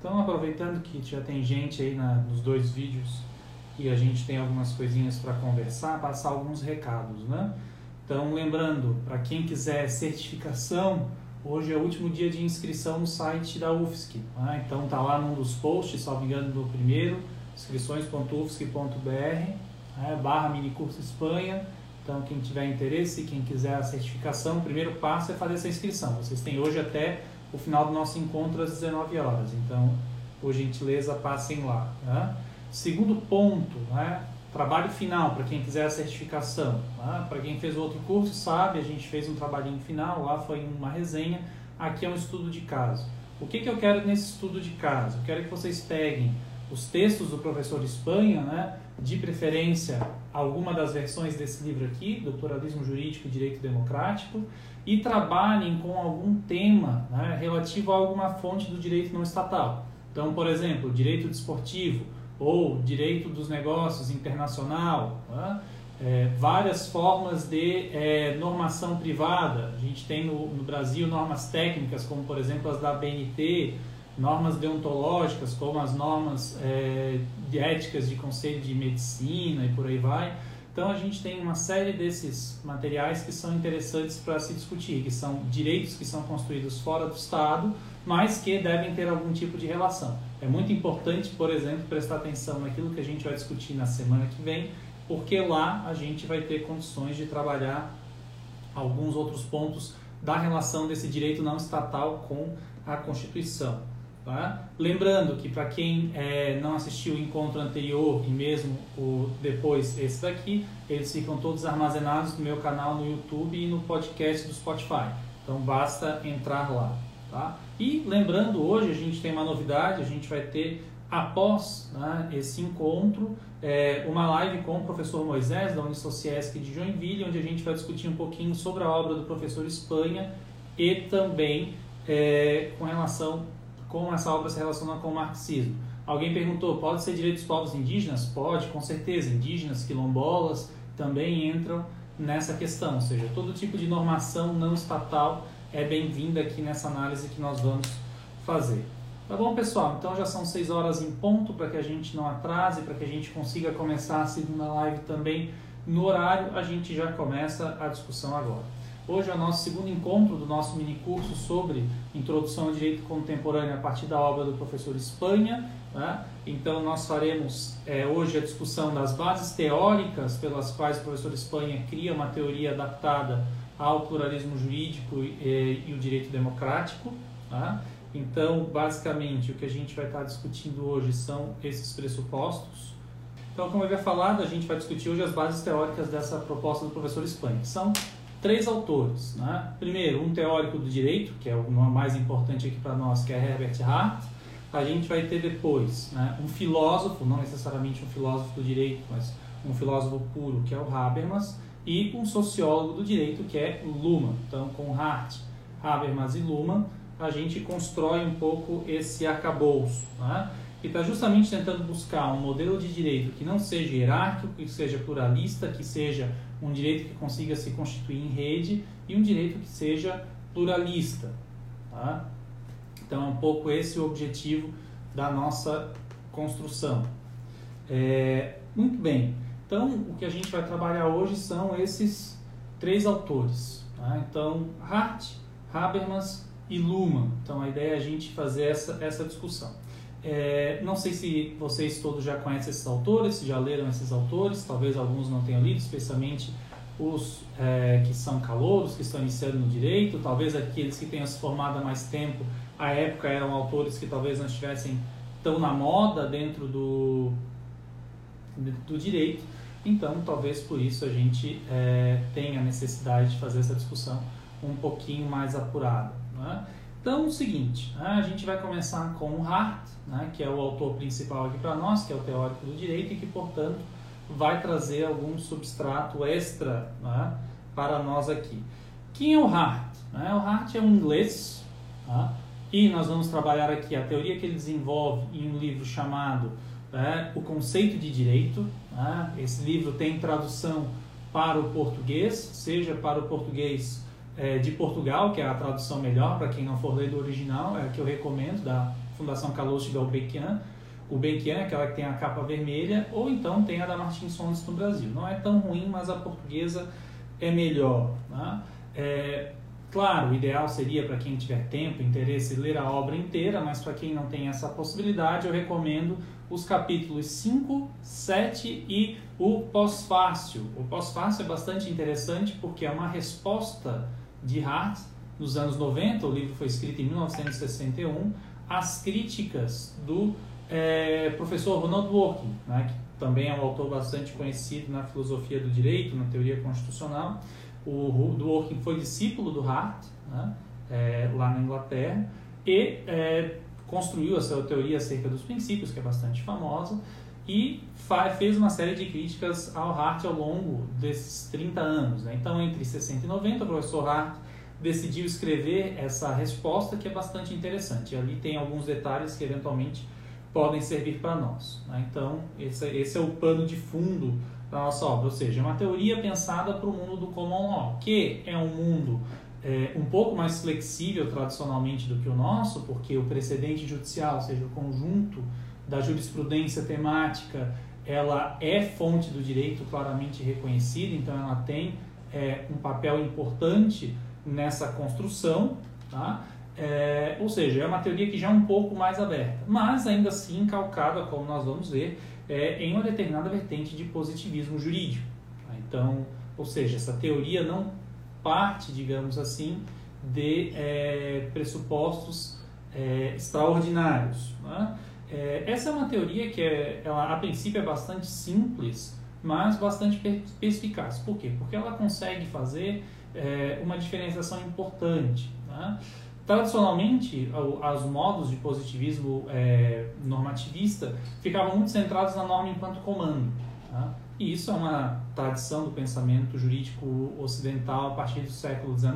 Então, aproveitando que já tem gente aí na, nos dois vídeos e a gente tem algumas coisinhas para conversar, passar alguns recados, né? Então, lembrando, para quem quiser certificação, hoje é o último dia de inscrição no site da UFSC. Né? Então, tá lá num dos posts, salvo engano, do primeiro, inscrições.ufsc.br, né? barra minicurso Espanha. Então, quem tiver interesse, quem quiser a certificação, o primeiro passo é fazer essa inscrição. Vocês têm hoje até o final do nosso encontro às 19 horas. Então, por gentileza, passem lá. Né? Segundo ponto, né? trabalho final para quem quiser a certificação. Né? Para quem fez outro curso, sabe, a gente fez um trabalhinho final, lá foi uma resenha, aqui é um estudo de caso. O que, que eu quero nesse estudo de caso? Eu quero que vocês peguem os textos do professor Espanha, né? de preferência alguma das versões desse livro aqui, Doutoralismo Jurídico e Direito Democrático, e trabalhem com algum tema né, relativo a alguma fonte do direito não estatal. Então, por exemplo, direito desportivo ou direito dos negócios internacional, né, é, várias formas de é, normação privada. A gente tem no, no Brasil normas técnicas, como por exemplo as da BNT, normas deontológicas, como as normas é, de éticas de conselho de medicina e por aí vai. Então a gente tem uma série desses materiais que são interessantes para se discutir, que são direitos que são construídos fora do Estado, mas que devem ter algum tipo de relação. É muito importante, por exemplo, prestar atenção naquilo que a gente vai discutir na semana que vem, porque lá a gente vai ter condições de trabalhar alguns outros pontos da relação desse direito não estatal com a Constituição. Tá? Lembrando que para quem é, não assistiu o encontro anterior e mesmo o depois esse daqui, eles ficam todos armazenados no meu canal no YouTube e no podcast do Spotify. Então basta entrar lá. Tá? E lembrando, hoje a gente tem uma novidade, a gente vai ter após né, esse encontro é, uma live com o professor Moisés da Unisociesc de Joinville, onde a gente vai discutir um pouquinho sobre a obra do professor Espanha e também é, com relação como essa obra se relaciona com o marxismo. Alguém perguntou, pode ser direito dos povos indígenas? Pode, com certeza. Indígenas, quilombolas também entram nessa questão, ou seja, todo tipo de normação não estatal é bem-vinda aqui nessa análise que nós vamos fazer. Tá bom, pessoal? Então já são seis horas em ponto para que a gente não atrase, para que a gente consiga começar a segunda live também no horário. A gente já começa a discussão agora. Hoje é o nosso segundo encontro do nosso mini curso sobre Introdução ao Direito Contemporâneo a partir da obra do professor Espanha. Né? Então, nós faremos é, hoje a discussão das bases teóricas pelas quais o professor Espanha cria uma teoria adaptada ao pluralismo jurídico e, e o direito democrático. Né? Então, basicamente, o que a gente vai estar discutindo hoje são esses pressupostos. Então, como eu havia falado, a gente vai discutir hoje as bases teóricas dessa proposta do professor Espanha, são três autores. Né? Primeiro, um teórico do direito, que é o mais importante aqui para nós, que é Herbert Hart. A gente vai ter depois né, um filósofo, não necessariamente um filósofo do direito, mas um filósofo puro, que é o Habermas, e um sociólogo do direito, que é Luhmann. Então, com Hart, Habermas e Luhmann, a gente constrói um pouco esse arcabouço. Né? Que está justamente tentando buscar um modelo de direito que não seja hierárquico, que seja pluralista, que seja um direito que consiga se constituir em rede e um direito que seja pluralista. Tá? Então é um pouco esse o objetivo da nossa construção. É, muito bem, então o que a gente vai trabalhar hoje são esses três autores. Tá? Então, Hart, Habermas e Luhmann. Então a ideia é a gente fazer essa, essa discussão. É, não sei se vocês todos já conhecem esses autores, se já leram esses autores, talvez alguns não tenham lido, especialmente os é, que são calouros, que estão iniciando no direito, talvez aqueles que tenham se formado há mais tempo, à época eram autores que talvez não estivessem tão na moda dentro do, do direito, então talvez por isso a gente é, tenha necessidade de fazer essa discussão um pouquinho mais apurada. Não é? Então, o seguinte, né, a gente vai começar com Hart, né, que é o autor principal aqui para nós, que é o teórico do direito e que, portanto, vai trazer algum substrato extra né, para nós aqui. Quem é o Hart? Né? O Hart é um inglês tá? e nós vamos trabalhar aqui a teoria que ele desenvolve em um livro chamado né, O Conceito de Direito. Né? Esse livro tem tradução para o português, seja para o português é, de Portugal, que é a tradução melhor para quem não for ler do original, é a que eu recomendo, da Fundação Kalouche Galbequian. O Benquian é aquela que tem a capa vermelha, ou então tem a da Martins Fontes no Brasil. Não é tão ruim, mas a portuguesa é melhor. Né? É, claro, o ideal seria para quem tiver tempo, interesse, ler a obra inteira, mas para quem não tem essa possibilidade, eu recomendo os capítulos 5, 7 e o pós-fácil. O pós-fácil é bastante interessante porque é uma resposta de Hart nos anos 90, o livro foi escrito em 1961, às críticas do é, professor Ronald Dworkin, né, que também é um autor bastante conhecido na filosofia do direito, na teoria constitucional. O Dworkin foi discípulo do Hart, né, é, lá na Inglaterra, e é, construiu a sua teoria acerca dos princípios, que é bastante famosa, e fez uma série de críticas ao Hart ao longo desses 30 anos. Né? Então, entre 60 e 90, o professor Hart decidiu escrever essa resposta que é bastante interessante. Ali tem alguns detalhes que eventualmente podem servir para nós. Né? Então, esse, esse, é o pano de fundo da nossa obra, ou seja, é uma teoria pensada para o mundo do common law, que é um mundo é, um pouco mais flexível tradicionalmente do que o nosso, porque o precedente judicial, ou seja, o conjunto da jurisprudência temática, ela é fonte do direito claramente reconhecida, então ela tem é, um papel importante nessa construção, tá? É, ou seja, é uma teoria que já é um pouco mais aberta, mas ainda assim calcada, como nós vamos ver, é, em uma determinada vertente de positivismo jurídico. Tá? Então, ou seja, essa teoria não parte, digamos assim, de é, pressupostos é, extraordinários. Né? É, essa é uma teoria que é, ela, a princípio é bastante simples, mas bastante perspicaz. Por quê? Porque ela consegue fazer é, uma diferenciação importante. Né? Tradicionalmente, os modos de positivismo é, normativista ficavam muito centrados na norma enquanto comando. Tá? E isso é uma tradição do pensamento jurídico ocidental a partir do século XIX.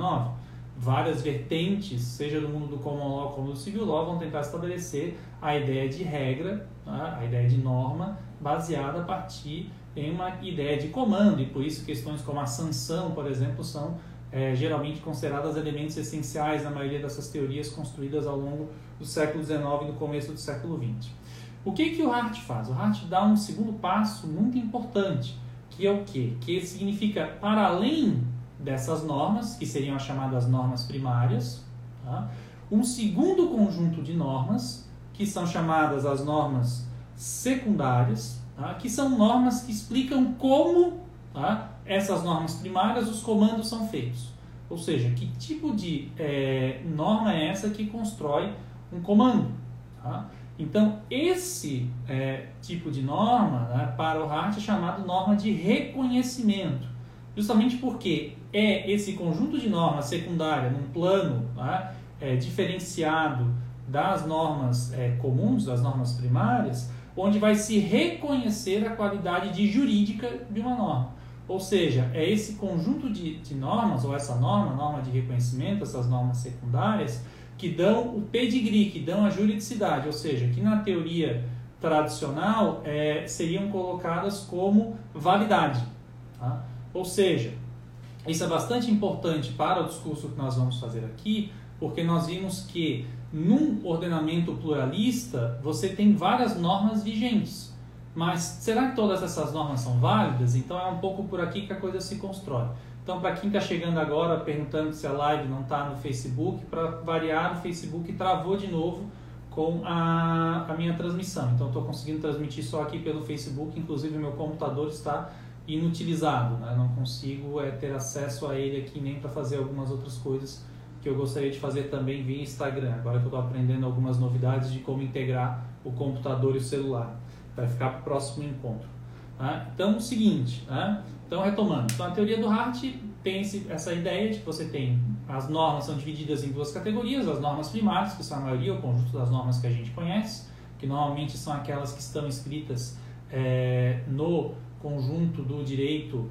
Várias vertentes, seja do mundo do common law como do civil law, vão tentar estabelecer a ideia de regra, tá? a ideia de norma, baseada a partir em uma ideia de comando. E por isso questões como a sanção, por exemplo, são é, geralmente consideradas elementos essenciais na maioria dessas teorias construídas ao longo do século XIX e no começo do século XX. O que, que o Hart faz? O Hart dá um segundo passo muito importante, que é o quê? Que significa, para além dessas normas, que seriam as chamadas normas primárias, tá? um segundo conjunto de normas, que são chamadas as normas secundárias, tá? que são normas que explicam como tá? essas normas primárias, os comandos são feitos. Ou seja, que tipo de é, norma é essa que constrói um comando? Tá? Então, esse é, tipo de norma, né, para o Hart, é chamado norma de reconhecimento, justamente porque é esse conjunto de normas secundária num plano né, é, diferenciado das normas é, comuns, das normas primárias, onde vai se reconhecer a qualidade de jurídica de uma norma. Ou seja, é esse conjunto de, de normas, ou essa norma, norma de reconhecimento, essas normas secundárias, que dão o pedigree, que dão a juridicidade, ou seja, que na teoria tradicional é, seriam colocadas como validade. Tá? Ou seja, isso é bastante importante para o discurso que nós vamos fazer aqui, porque nós vimos que num ordenamento pluralista você tem várias normas vigentes. Mas será que todas essas normas são válidas? Então é um pouco por aqui que a coisa se constrói. Então, para quem está chegando agora perguntando se a live não está no Facebook, para variar, o Facebook travou de novo com a, a minha transmissão. Então, estou conseguindo transmitir só aqui pelo Facebook, inclusive meu computador está inutilizado, né? não consigo é, ter acesso a ele aqui nem para fazer algumas outras coisas que eu gostaria de fazer também via Instagram. Agora que eu estou aprendendo algumas novidades de como integrar o computador e o celular. Vai ficar para o próximo encontro. Tá? Então, o seguinte, né? então retomando, então a teoria do Hart tem esse, essa ideia de que você tem as normas são divididas em duas categorias, as normas primárias, que são a maioria, o conjunto das normas que a gente conhece, que normalmente são aquelas que estão escritas é, no conjunto do direito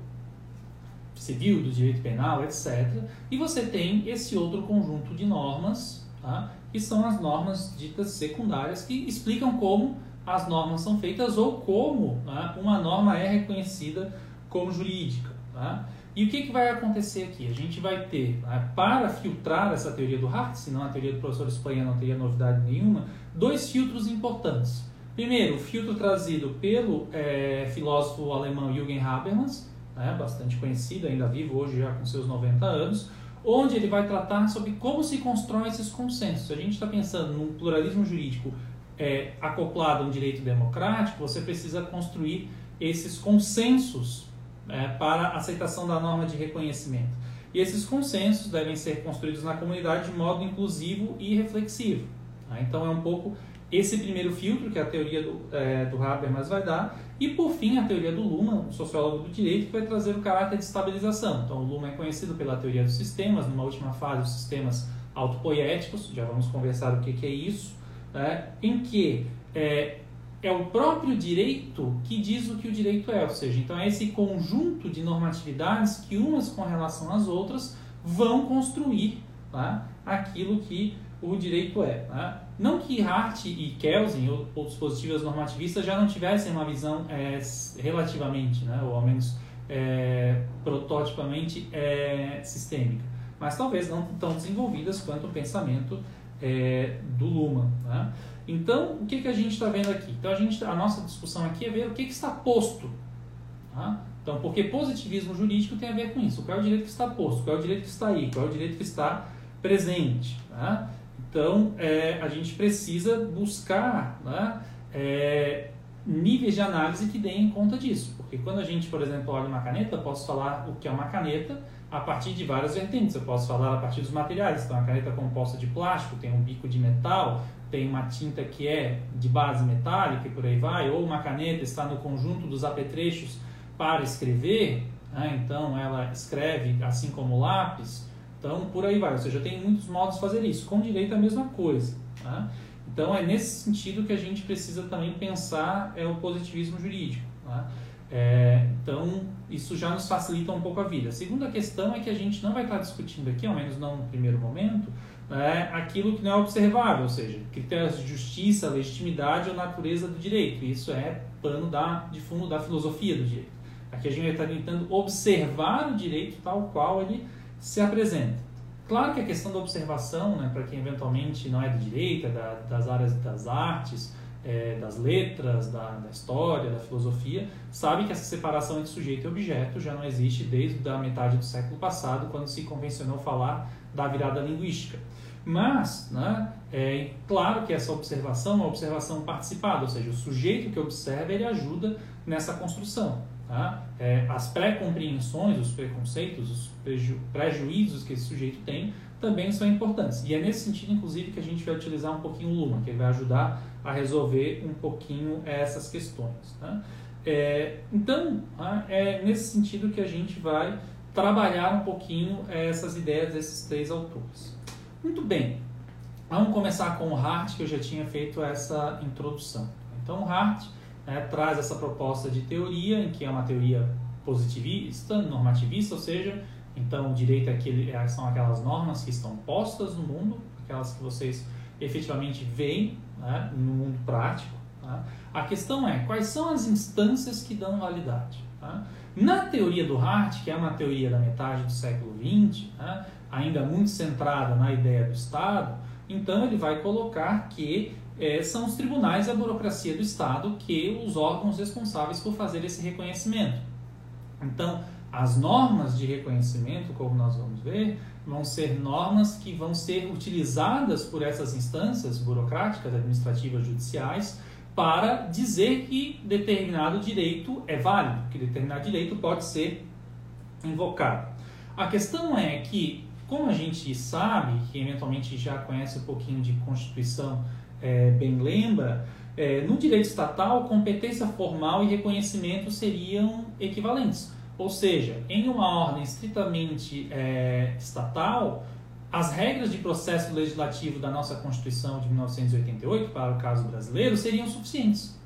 civil, do direito penal, etc. E você tem esse outro conjunto de normas, tá? que são as normas ditas secundárias, que explicam como as normas são feitas ou como né, uma norma é reconhecida como jurídica. Tá? E o que, que vai acontecer aqui? A gente vai ter, né, para filtrar essa teoria do Hart, senão a teoria do professor Espanha não teria novidade nenhuma, dois filtros importantes. Primeiro, o filtro trazido pelo é, filósofo alemão Jürgen Habermas, né, bastante conhecido, ainda vivo hoje já com seus 90 anos, onde ele vai tratar sobre como se constroem esses consensos. Se a gente está pensando num pluralismo jurídico é, acoplado a um direito democrático, você precisa construir esses consensos é, para aceitação da norma de reconhecimento. E esses consensos devem ser construídos na comunidade de modo inclusivo e reflexivo. Tá? Então é um pouco esse primeiro filtro que a teoria do, é, do Habermas vai dar, e por fim a teoria do Luhmann, um sociólogo do direito, que vai trazer o caráter de estabilização. Então o Luhmann é conhecido pela teoria dos sistemas, numa última fase os sistemas autopoéticos, já vamos conversar o que, que é isso, né? em que é, é o próprio direito que diz o que o direito é, ou seja, então é esse conjunto de normatividades que umas com relação às outras vão construir tá? aquilo que o direito é. Tá? Não que Hart e Kelsen, outros positivos normativistas, já não tivessem uma visão é, relativamente, né, ou ao menos é, prototipamente é, sistêmica, mas talvez não tão desenvolvidas quanto o pensamento é, do Luhmann. Né? Então, o que, que a gente está vendo aqui? Então, a, gente, a nossa discussão aqui é ver o que, que está posto. Tá? Então, porque positivismo jurídico tem a ver com isso. Qual é o direito que está posto? Qual é o direito que está aí? Qual é o direito que está presente? Tá? Então, é, a gente precisa buscar né, é, níveis de análise que deem conta disso. Porque quando a gente, por exemplo, olha uma caneta, eu posso falar o que é uma caneta a partir de várias vertentes. Eu posso falar a partir dos materiais. Então, a caneta composta de plástico, tem um bico de metal, tem uma tinta que é de base metálica e por aí vai, ou uma caneta está no conjunto dos apetrechos para escrever, né? então ela escreve assim como o lápis, então por aí vai. Ou seja, tem muitos modos de fazer isso. Com direito é a mesma coisa. Né? Então é nesse sentido que a gente precisa também pensar é o positivismo jurídico. Né? É, então isso já nos facilita um pouco a vida. A segunda questão é que a gente não vai estar discutindo aqui, ao menos não no primeiro momento, é, aquilo que não é observável, ou seja, critérios de justiça, legitimidade ou natureza do direito. Isso é pano da, de fundo da filosofia do direito. Aqui a gente vai estar tentando observar o direito tal qual ele se apresenta. Claro que a questão da observação, né, para quem eventualmente não é do direito, é da, das áreas das artes, é, das letras, da, da, história, da filosofia, sabe que essa separação entre sujeito e objeto já não existe desde a metade do século passado, quando se convencionou falar da virada linguística. Mas, né, é claro que essa observação é uma observação participada, ou seja, o sujeito que observa ele ajuda nessa construção. Tá? É, as pré-compreensões, os preconceitos, os preju prejuízos que esse sujeito tem também são importantes. E é nesse sentido, inclusive, que a gente vai utilizar um pouquinho o Luma, que vai ajudar a resolver um pouquinho essas questões. Tá? É, então, tá? é nesse sentido que a gente vai trabalhar um pouquinho essas ideias desses três autores. Muito bem, vamos começar com o Hart, que eu já tinha feito essa introdução. Então, o Hart né, traz essa proposta de teoria, em que é uma teoria positivista, normativista, ou seja, então o direito é aquele, é, são aquelas normas que estão postas no mundo, aquelas que vocês efetivamente veem né, no mundo prático. Tá? A questão é quais são as instâncias que dão validade. Tá? Na teoria do Hart, que é uma teoria da metade do século XX, né, ainda muito centrada na ideia do Estado, então ele vai colocar que é, são os tribunais e a burocracia do Estado que os órgãos responsáveis por fazer esse reconhecimento. Então, as normas de reconhecimento, como nós vamos ver, vão ser normas que vão ser utilizadas por essas instâncias burocráticas, administrativas, judiciais, para dizer que determinado direito é válido, que determinado direito pode ser invocado. A questão é que como a gente sabe, que eventualmente já conhece um pouquinho de Constituição, é, bem lembra, é, no direito estatal, competência formal e reconhecimento seriam equivalentes. Ou seja, em uma ordem estritamente é, estatal, as regras de processo legislativo da nossa Constituição de 1988, para o caso brasileiro, seriam suficientes.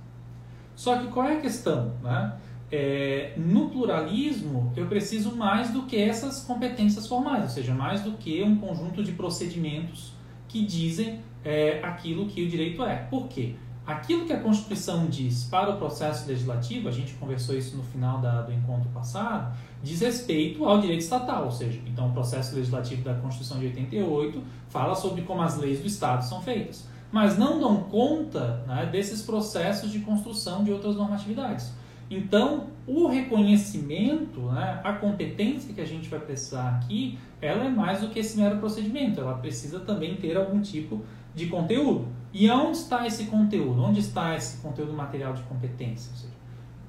Só que qual é a questão? Né? é, no pluralismo, eu preciso mais do que essas competências formais, ou seja, mais do que um conjunto de procedimentos que dizem é, aquilo que o direito é. Por quê? Aquilo que a Constituição diz para o processo legislativo, a gente conversou isso no final da, do encontro passado, diz respeito ao direito estatal, ou seja, então o processo legislativo da Constituição de 88 fala sobre como as leis do Estado são feitas. mas não dão conta né, desses processos de construção de outras normatividades. Então, o reconhecimento, né, a competência que a gente vai precisar aqui, ela é mais do que esse mero procedimento, ela precisa também ter algum tipo de conteúdo. E onde está esse conteúdo? Onde está esse conteúdo material de competência? Ou seja,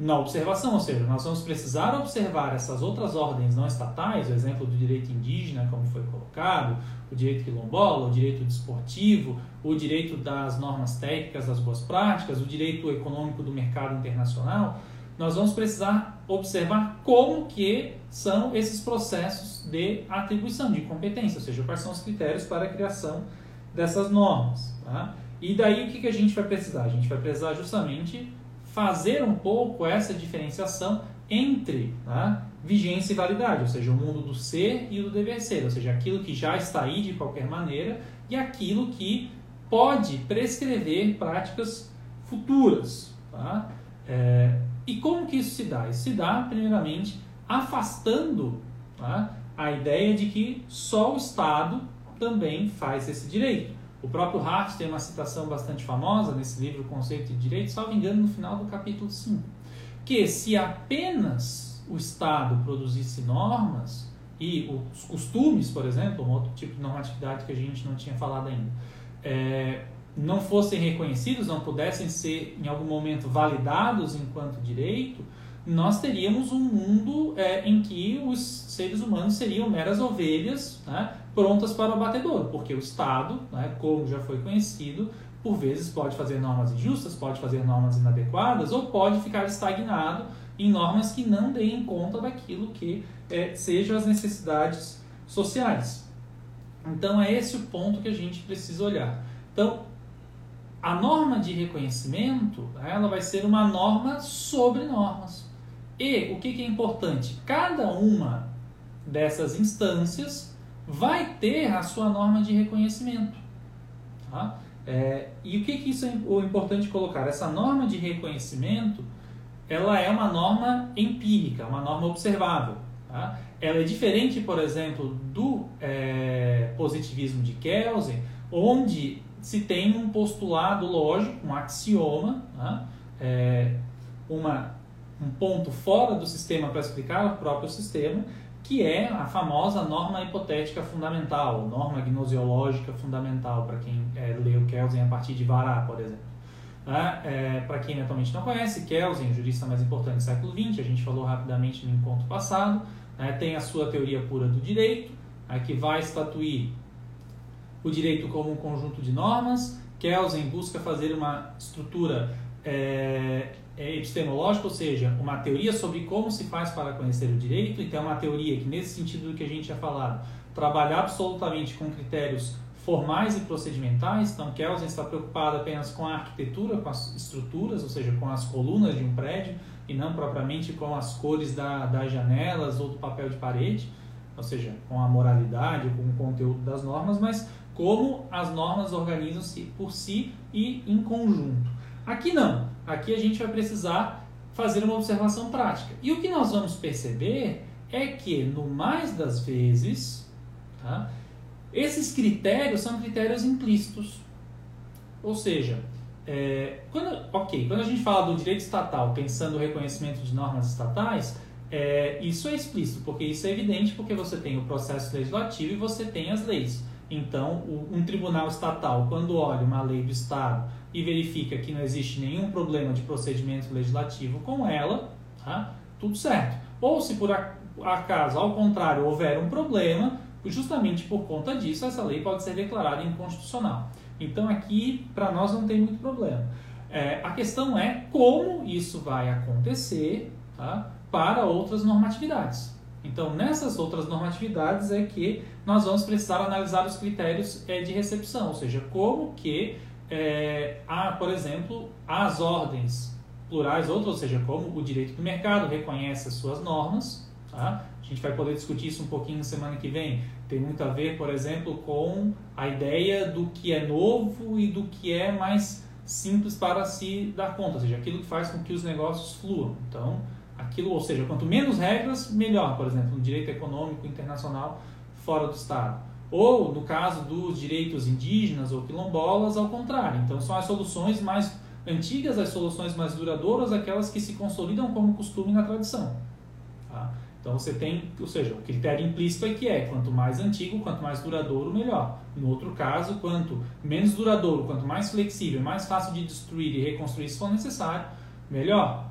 na observação, ou seja, nós vamos precisar observar essas outras ordens não estatais, o exemplo do direito indígena, como foi colocado, o direito quilombola, o direito desportivo, o direito das normas técnicas, das boas práticas, o direito econômico do mercado internacional, nós vamos precisar observar como que são esses processos de atribuição de competência, ou seja, quais são os critérios para a criação dessas normas. Tá? E daí o que, que a gente vai precisar? A gente vai precisar justamente fazer um pouco essa diferenciação entre tá? vigência e validade, ou seja, o mundo do ser e do dever ser, ou seja, aquilo que já está aí de qualquer maneira e aquilo que pode prescrever práticas futuras. Tá? É, e como que isso se dá? Isso se dá, primeiramente, afastando tá, a ideia de que só o Estado também faz esse direito. O próprio Hart tem uma citação bastante famosa nesse livro Conceito de Direito, salvo engano, no final do capítulo 5, que se apenas o Estado produzisse normas e os costumes, por exemplo, um outro tipo de normatividade que a gente não tinha falado ainda, é, não fossem reconhecidos, não pudessem ser em algum momento validados enquanto direito, nós teríamos um mundo é, em que os seres humanos seriam meras ovelhas né, prontas para o abatedor, porque o Estado, né, como já foi conhecido, por vezes pode fazer normas injustas, pode fazer normas inadequadas ou pode ficar estagnado em normas que não deem conta daquilo que é, sejam as necessidades sociais. Então é esse o ponto que a gente precisa olhar. Então, a norma de reconhecimento ela vai ser uma norma sobre normas. E o que, que é importante? Cada uma dessas instâncias vai ter a sua norma de reconhecimento. Tá? É, e o que, que isso é o importante colocar? Essa norma de reconhecimento ela é uma norma empírica, uma norma observável. Tá? Ela é diferente, por exemplo, do é, positivismo de Kelsen, onde se tem um postulado lógico, um axioma, né? é, uma, um ponto fora do sistema para explicar o próprio sistema, que é a famosa norma hipotética fundamental, norma gnosiológica fundamental, para quem é, leu Kelsen a partir de Vará, por exemplo. Né? É, para quem atualmente não conhece, Kelsen, o jurista mais importante do século XX, a gente falou rapidamente no encontro passado, né? tem a sua teoria pura do direito, né? que vai estatuir o direito como um conjunto de normas. Kelsen busca fazer uma estrutura é, é, epistemológica, ou seja, uma teoria sobre como se faz para conhecer o direito. Então, é uma teoria que, nesse sentido do que a gente tinha falado, trabalha absolutamente com critérios formais e procedimentais. Então, Kelsen está preocupado apenas com a arquitetura, com as estruturas, ou seja, com as colunas de um prédio, e não propriamente com as cores da, das janelas ou do papel de parede, ou seja, com a moralidade, com o conteúdo das normas, mas como as normas organizam-se por si e em conjunto. Aqui não. Aqui a gente vai precisar fazer uma observação prática. E o que nós vamos perceber é que, no mais das vezes, tá, esses critérios são critérios implícitos. Ou seja, é, quando, ok, quando a gente fala do direito estatal, pensando no reconhecimento de normas estatais, é, isso é explícito, porque isso é evidente, porque você tem o processo legislativo e você tem as leis. Então, um tribunal estatal, quando olha uma lei do Estado e verifica que não existe nenhum problema de procedimento legislativo com ela, tá? tudo certo. Ou se por acaso, ao contrário, houver um problema, justamente por conta disso, essa lei pode ser declarada inconstitucional. Então, aqui, para nós, não tem muito problema. É, a questão é como isso vai acontecer tá? para outras normatividades. Então, nessas outras normatividades é que nós vamos precisar analisar os critérios é, de recepção, ou seja, como que é, há, por exemplo, as ordens plurais, outras, ou seja, como o direito do mercado reconhece as suas normas. Tá? A gente vai poder discutir isso um pouquinho na semana que vem. Tem muito a ver, por exemplo, com a ideia do que é novo e do que é mais simples para se dar conta, ou seja, aquilo que faz com que os negócios fluam. Então, aquilo, ou seja, quanto menos regras, melhor, por exemplo, no direito econômico internacional fora do Estado. Ou, no caso dos direitos indígenas ou quilombolas, ao contrário. Então, são as soluções mais antigas, as soluções mais duradouras, aquelas que se consolidam como costume na tradição. Tá? Então, você tem, ou seja, o critério implícito é que é quanto mais antigo, quanto mais duradouro, melhor. No outro caso, quanto menos duradouro, quanto mais flexível, mais fácil de destruir e reconstruir se for necessário, melhor.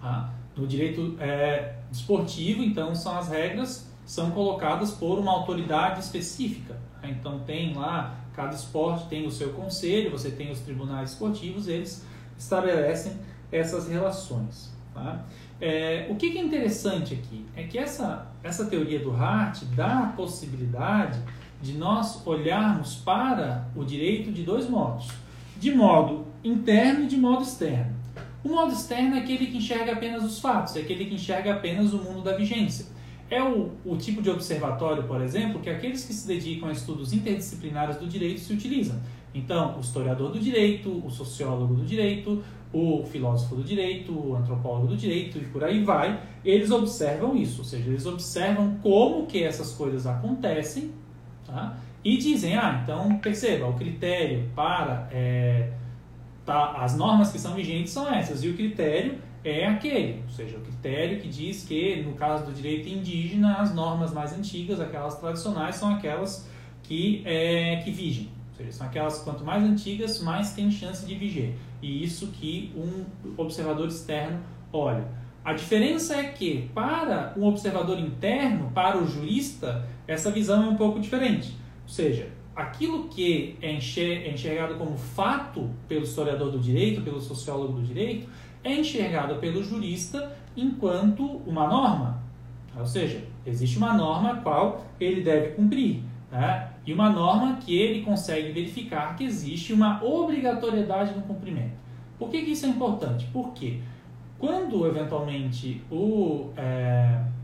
Tá? No direito é, desportivo, então, são as regras são colocadas por uma autoridade específica. Então tem lá, cada esporte tem o seu conselho, você tem os tribunais esportivos, eles estabelecem essas relações. Tá? É, o que, é interessante aqui é que essa, essa teoria do Hart dá a possibilidade de nós olharmos para o direito de dois modos, de modo interno e de modo externo. O modo externo é aquele que enxerga apenas os fatos, é aquele que enxerga apenas o mundo da vigência. É o, o tipo de observatório, por exemplo, que aqueles que se dedicam a estudos interdisciplinares do direito se utilizam. Então, o historiador do direito, o sociólogo do direito, o filósofo do direito, o antropólogo do direito e por aí vai, eles observam isso, ou seja, eles observam como que essas coisas acontecem tá? e dizem, ah, então perceba, o critério para é, tá, as normas que são vigentes são essas e o critério é aquele, ou seja, o critério que diz que, no caso do direito indígena, as normas mais antigas, aquelas tradicionais, são aquelas que, é, que vigem. Ou seja, são aquelas quanto mais antigas, mais tem chance de viger. E isso que um observador externo olha. A diferença é que, para um observador interno, para o jurista, essa visão é um pouco diferente. Ou seja, aquilo que é, é enxergado como fato pelo historiador do direito, pelo sociólogo do direito, é enxergada pelo jurista enquanto uma norma. Ou seja, existe uma norma a qual ele deve cumprir. Né? E uma norma que ele consegue verificar que existe uma obrigatoriedade no cumprimento. Por que, que isso é importante? Porque quando eventualmente o, é, o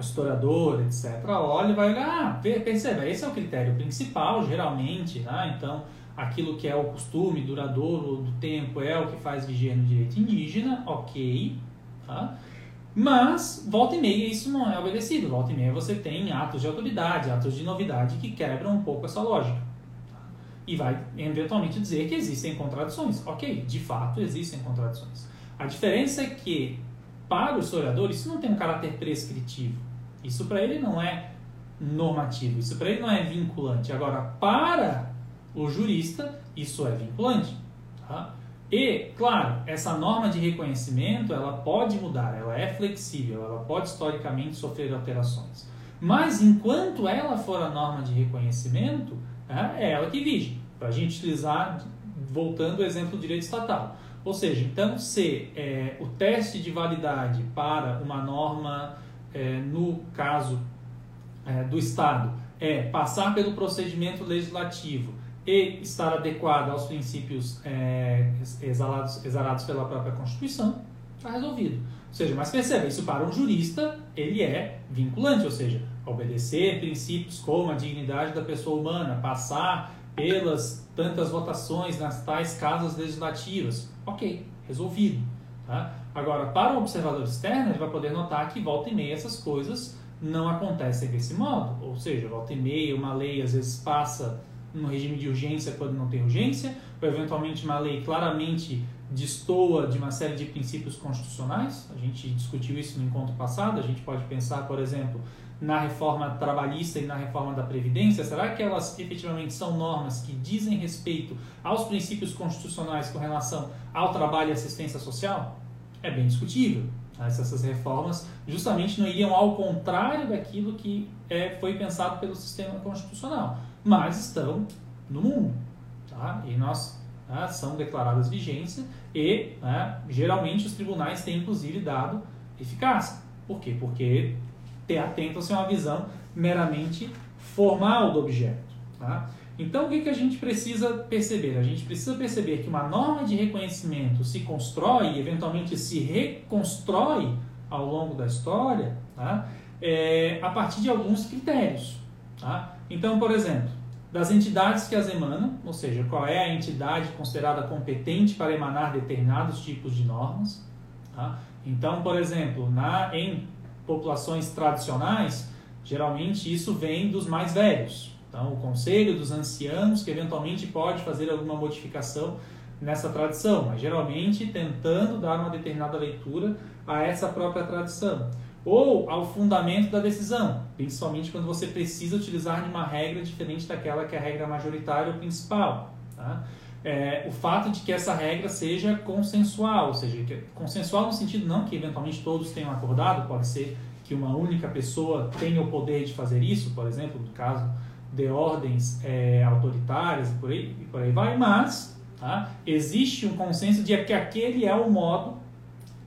historiador, etc., olha e vai olhar, ah, perceba, esse é o critério principal, geralmente, né? então aquilo que é o costume duradouro do tempo é o que faz vigiar no direito indígena, ok, tá? Mas, volta e meia, isso não é obedecido. Volta e meia você tem atos de autoridade, atos de novidade que quebram um pouco essa lógica. Tá? E vai, eventualmente, dizer que existem contradições. Ok, de fato existem contradições. A diferença é que, para o historiador, isso não tem um caráter prescritivo. Isso para ele não é normativo, isso para ele não é vinculante. Agora, para o jurista, isso é vinculante. Tá? E, claro, essa norma de reconhecimento ela pode mudar, ela é flexível, ela pode historicamente sofrer alterações. Mas enquanto ela for a norma de reconhecimento, né, é ela que vige. Para a gente utilizar, voltando ao exemplo do direito estatal. Ou seja, então, se é, o teste de validade para uma norma, é, no caso é, do Estado, é passar pelo procedimento legislativo e estar adequado aos princípios é, exalados, exalados pela própria Constituição, está resolvido. Ou seja, mas perceba, isso para um jurista, ele é vinculante, ou seja, obedecer princípios como a dignidade da pessoa humana, passar pelas tantas votações nas tais casas legislativas. Ok, resolvido. Tá? Agora, para um observador externo, ele vai poder notar que volta e meia essas coisas não acontecem desse modo. Ou seja, volta e meia uma lei às vezes passa no regime de urgência quando não tem urgência, ou eventualmente uma lei claramente destoa de uma série de princípios constitucionais. A gente discutiu isso no encontro passado. A gente pode pensar, por exemplo, na reforma trabalhista e na reforma da Previdência. Será que elas efetivamente são normas que dizem respeito aos princípios constitucionais com relação ao trabalho e assistência social? É bem discutível. Essas reformas justamente não iriam ao contrário daquilo que é, foi pensado pelo sistema constitucional mas estão no mundo. Tá? E nós né, são declaradas vigência e né, geralmente os tribunais têm inclusive dado eficácia. Por quê? Porque atentam-se a uma visão meramente formal do objeto. Tá? Então, o que, que a gente precisa perceber? A gente precisa perceber que uma norma de reconhecimento se constrói eventualmente, se reconstrói ao longo da história tá? é, a partir de alguns critérios. Tá? Então, por exemplo, das entidades que as emanam, ou seja, qual é a entidade considerada competente para emanar determinados tipos de normas. Tá? Então, por exemplo, na, em populações tradicionais, geralmente isso vem dos mais velhos. Então, o conselho dos anciãos, que eventualmente pode fazer alguma modificação nessa tradição, mas geralmente tentando dar uma determinada leitura a essa própria tradição. Ou ao fundamento da decisão, principalmente quando você precisa utilizar uma regra diferente daquela que é a regra majoritária ou principal. Tá? É, o fato de que essa regra seja consensual, ou seja, que, consensual no sentido não que eventualmente todos tenham acordado, pode ser que uma única pessoa tenha o poder de fazer isso, por exemplo, no caso de ordens é, autoritárias e por aí, e por aí vai, mas tá, existe um consenso de que aquele é o modo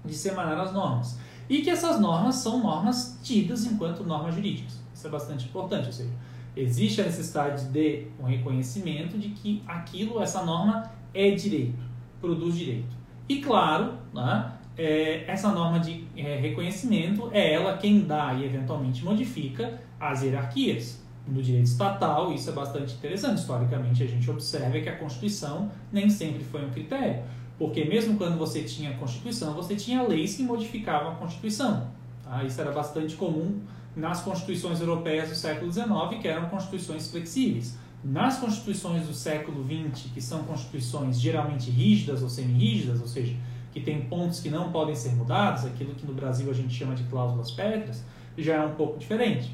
de semanar as normas. E que essas normas são normas tidas enquanto normas jurídicas. Isso é bastante importante, ou seja, existe a necessidade de um reconhecimento de que aquilo, essa norma é direito, produz direito. E claro, né, é, essa norma de é, reconhecimento é ela quem dá e eventualmente modifica as hierarquias. No direito estatal, isso é bastante interessante. Historicamente, a gente observa que a Constituição nem sempre foi um critério. Porque mesmo quando você tinha a Constituição, você tinha leis que modificavam a Constituição. Tá? Isso era bastante comum nas constituições europeias do século XIX, que eram constituições flexíveis. Nas constituições do século XX, que são constituições geralmente rígidas ou semi-rígidas, ou seja, que tem pontos que não podem ser mudados, aquilo que no Brasil a gente chama de cláusulas pétreas, já é um pouco diferente.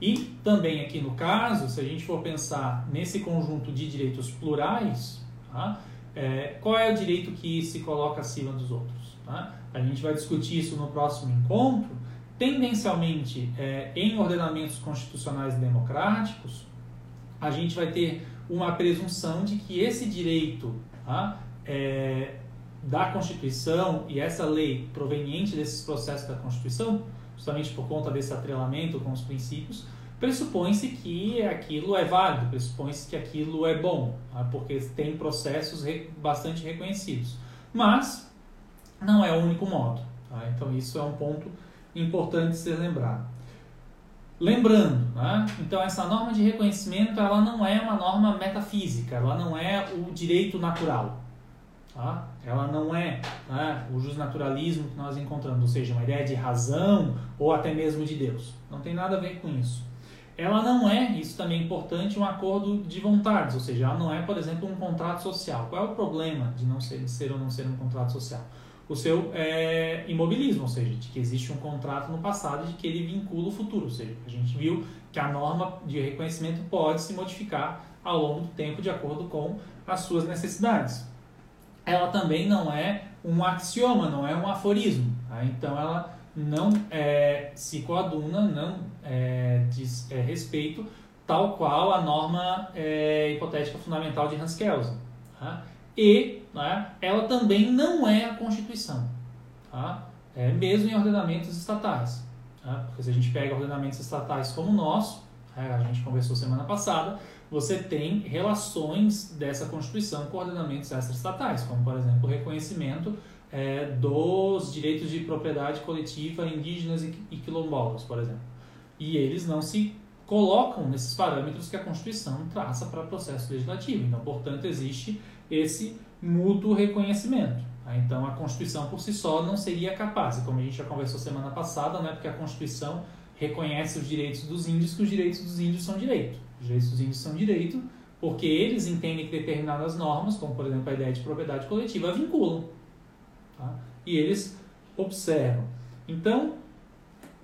E também aqui no caso, se a gente for pensar nesse conjunto de direitos plurais, tá? é, qual é o direito que se coloca acima dos outros? Tá? A gente vai discutir isso no próximo encontro. Tendencialmente, é, em ordenamentos constitucionais democráticos, a gente vai ter uma presunção de que esse direito tá? é, da Constituição e essa lei proveniente desses processos da Constituição, justamente por conta desse atrelamento com os princípios, pressupõe-se que aquilo é válido, pressupõe-se que aquilo é bom, tá? porque tem processos bastante reconhecidos. Mas não é o único modo. Tá? Então isso é um ponto importante ser lembrado. Lembrando, né? então essa norma de reconhecimento ela não é uma norma metafísica, ela não é o direito natural. Tá? Ela não é né, o justnaturalismo que nós encontramos, ou seja, uma ideia de razão ou até mesmo de Deus. Não tem nada a ver com isso. Ela não é, isso também é importante, um acordo de vontades, ou seja, ela não é, por exemplo, um contrato social. Qual é o problema de não ser, de ser ou não ser um contrato social? O seu é, imobilismo, ou seja, de que existe um contrato no passado de que ele vincula o futuro. Ou seja, a gente viu que a norma de reconhecimento pode se modificar ao longo do tempo de acordo com as suas necessidades ela também não é um axioma, não é um aforismo. Tá? Então ela não é, se coaduna, não é, diz é, respeito, tal qual a norma é, hipotética fundamental de Hans Kelsen. Tá? E né, ela também não é a Constituição, tá? é, mesmo em ordenamentos estatais. Tá? Porque se a gente pega ordenamentos estatais como o nosso, é, a gente conversou semana passada, você tem relações dessa Constituição com ordenamentos extraestatais, como, por exemplo, o reconhecimento é, dos direitos de propriedade coletiva indígenas e quilombolas, por exemplo. E eles não se colocam nesses parâmetros que a Constituição traça para o processo legislativo. Então, portanto, existe esse mútuo reconhecimento. Tá? Então, a Constituição por si só não seria capaz, e como a gente já conversou semana passada, né, porque a Constituição reconhece os direitos dos índios, que os direitos dos índios são direito. Os direitos dos índios são direito porque eles entendem que determinadas normas, como por exemplo a ideia de propriedade coletiva, vinculam. Tá? E eles observam. Então,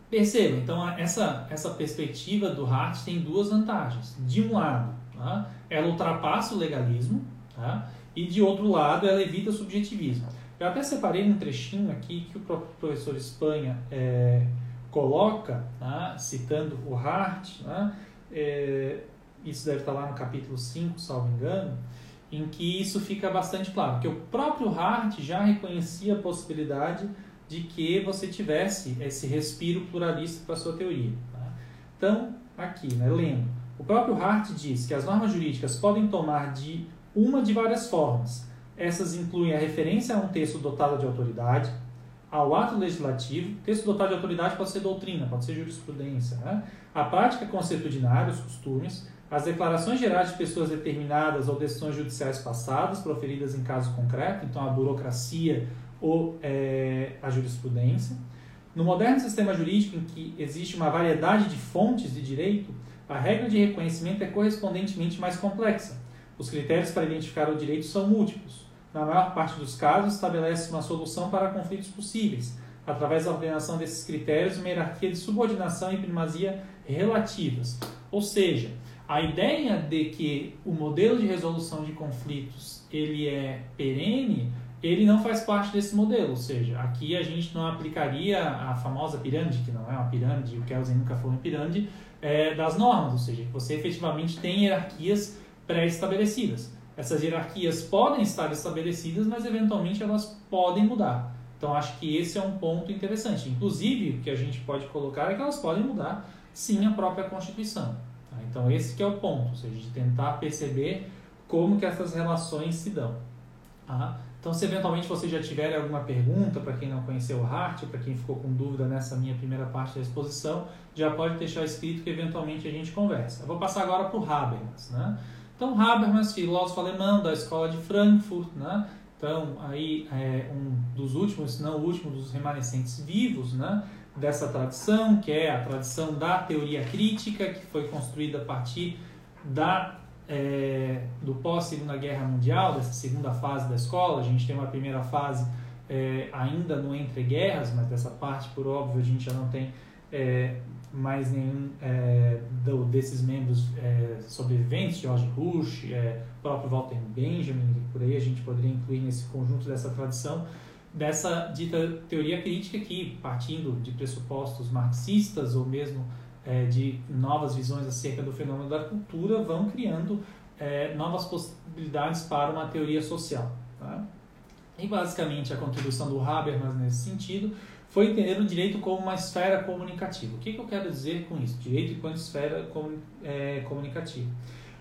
perceba, então essa, essa perspectiva do Hart tem duas vantagens. De um lado, tá? ela ultrapassa o legalismo, tá? E de outro lado, ela evita subjetivismo. Eu até separei um trechinho aqui que o próprio professor Espanha é, coloca, tá? citando o Hart, né? é, isso deve estar lá no capítulo 5, salvo engano, em que isso fica bastante claro, porque o próprio Hart já reconhecia a possibilidade de que você tivesse esse respiro pluralista para a sua teoria. Tá? Então, aqui, né, lendo, o próprio Hart diz que as normas jurídicas podem tomar de uma de várias formas. Essas incluem a referência a um texto dotado de autoridade, ao ato legislativo, texto dotado de autoridade pode ser doutrina, pode ser jurisprudência, né? a prática consuetudinária, os costumes, as declarações gerais de pessoas determinadas ou decisões judiciais passadas proferidas em caso concreto, então a burocracia ou é, a jurisprudência. No moderno sistema jurídico, em que existe uma variedade de fontes de direito, a regra de reconhecimento é correspondentemente mais complexa. Os critérios para identificar o direito são múltiplos. Na maior parte dos casos, estabelece uma solução para conflitos possíveis, através da ordenação desses critérios, uma hierarquia de subordinação e primazia relativas. Ou seja, a ideia de que o modelo de resolução de conflitos ele é perene, ele não faz parte desse modelo. Ou seja, aqui a gente não aplicaria a famosa pirâmide, que não é uma pirâmide, o Kelsen nunca falou em pirâmide, é, das normas. Ou seja, você efetivamente tem hierarquias pré-estabelecidas. Essas hierarquias podem estar estabelecidas, mas eventualmente elas podem mudar. Então acho que esse é um ponto interessante. Inclusive, o que a gente pode colocar é que elas podem mudar sim a própria Constituição. Tá? Então esse que é o ponto, ou seja, de tentar perceber como que essas relações se dão. Tá? Então se eventualmente você já tiver alguma pergunta para quem não conheceu o Hart, para quem ficou com dúvida nessa minha primeira parte da exposição, já pode deixar escrito que eventualmente a gente conversa. Eu vou passar agora para o Habermas. Né? Então Habermas, filósofo alemão da escola de Frankfurt, né? Então, aí é um dos últimos, se não o último dos remanescentes vivos, né, dessa tradição, que é a tradição da teoria crítica, que foi construída a partir da, é, do pós-Segunda Guerra Mundial, dessa segunda fase da escola. A gente tem uma primeira fase é, ainda no Entre Guerras, mas dessa parte, por óbvio, a gente já não tem é, mais nenhum é, do, desses membros é, sobreviventes, George Bush, é, próprio Walter Benjamin, por aí a gente poderia incluir nesse conjunto dessa tradição, dessa dita teoria crítica que, partindo de pressupostos marxistas ou mesmo é, de novas visões acerca do fenômeno da cultura, vão criando é, novas possibilidades para uma teoria social. Tá? E basicamente a contribuição do Habermas nesse sentido foi entender o direito como uma esfera comunicativa. O que, que eu quero dizer com isso? Direito enquanto esfera é, comunicativa.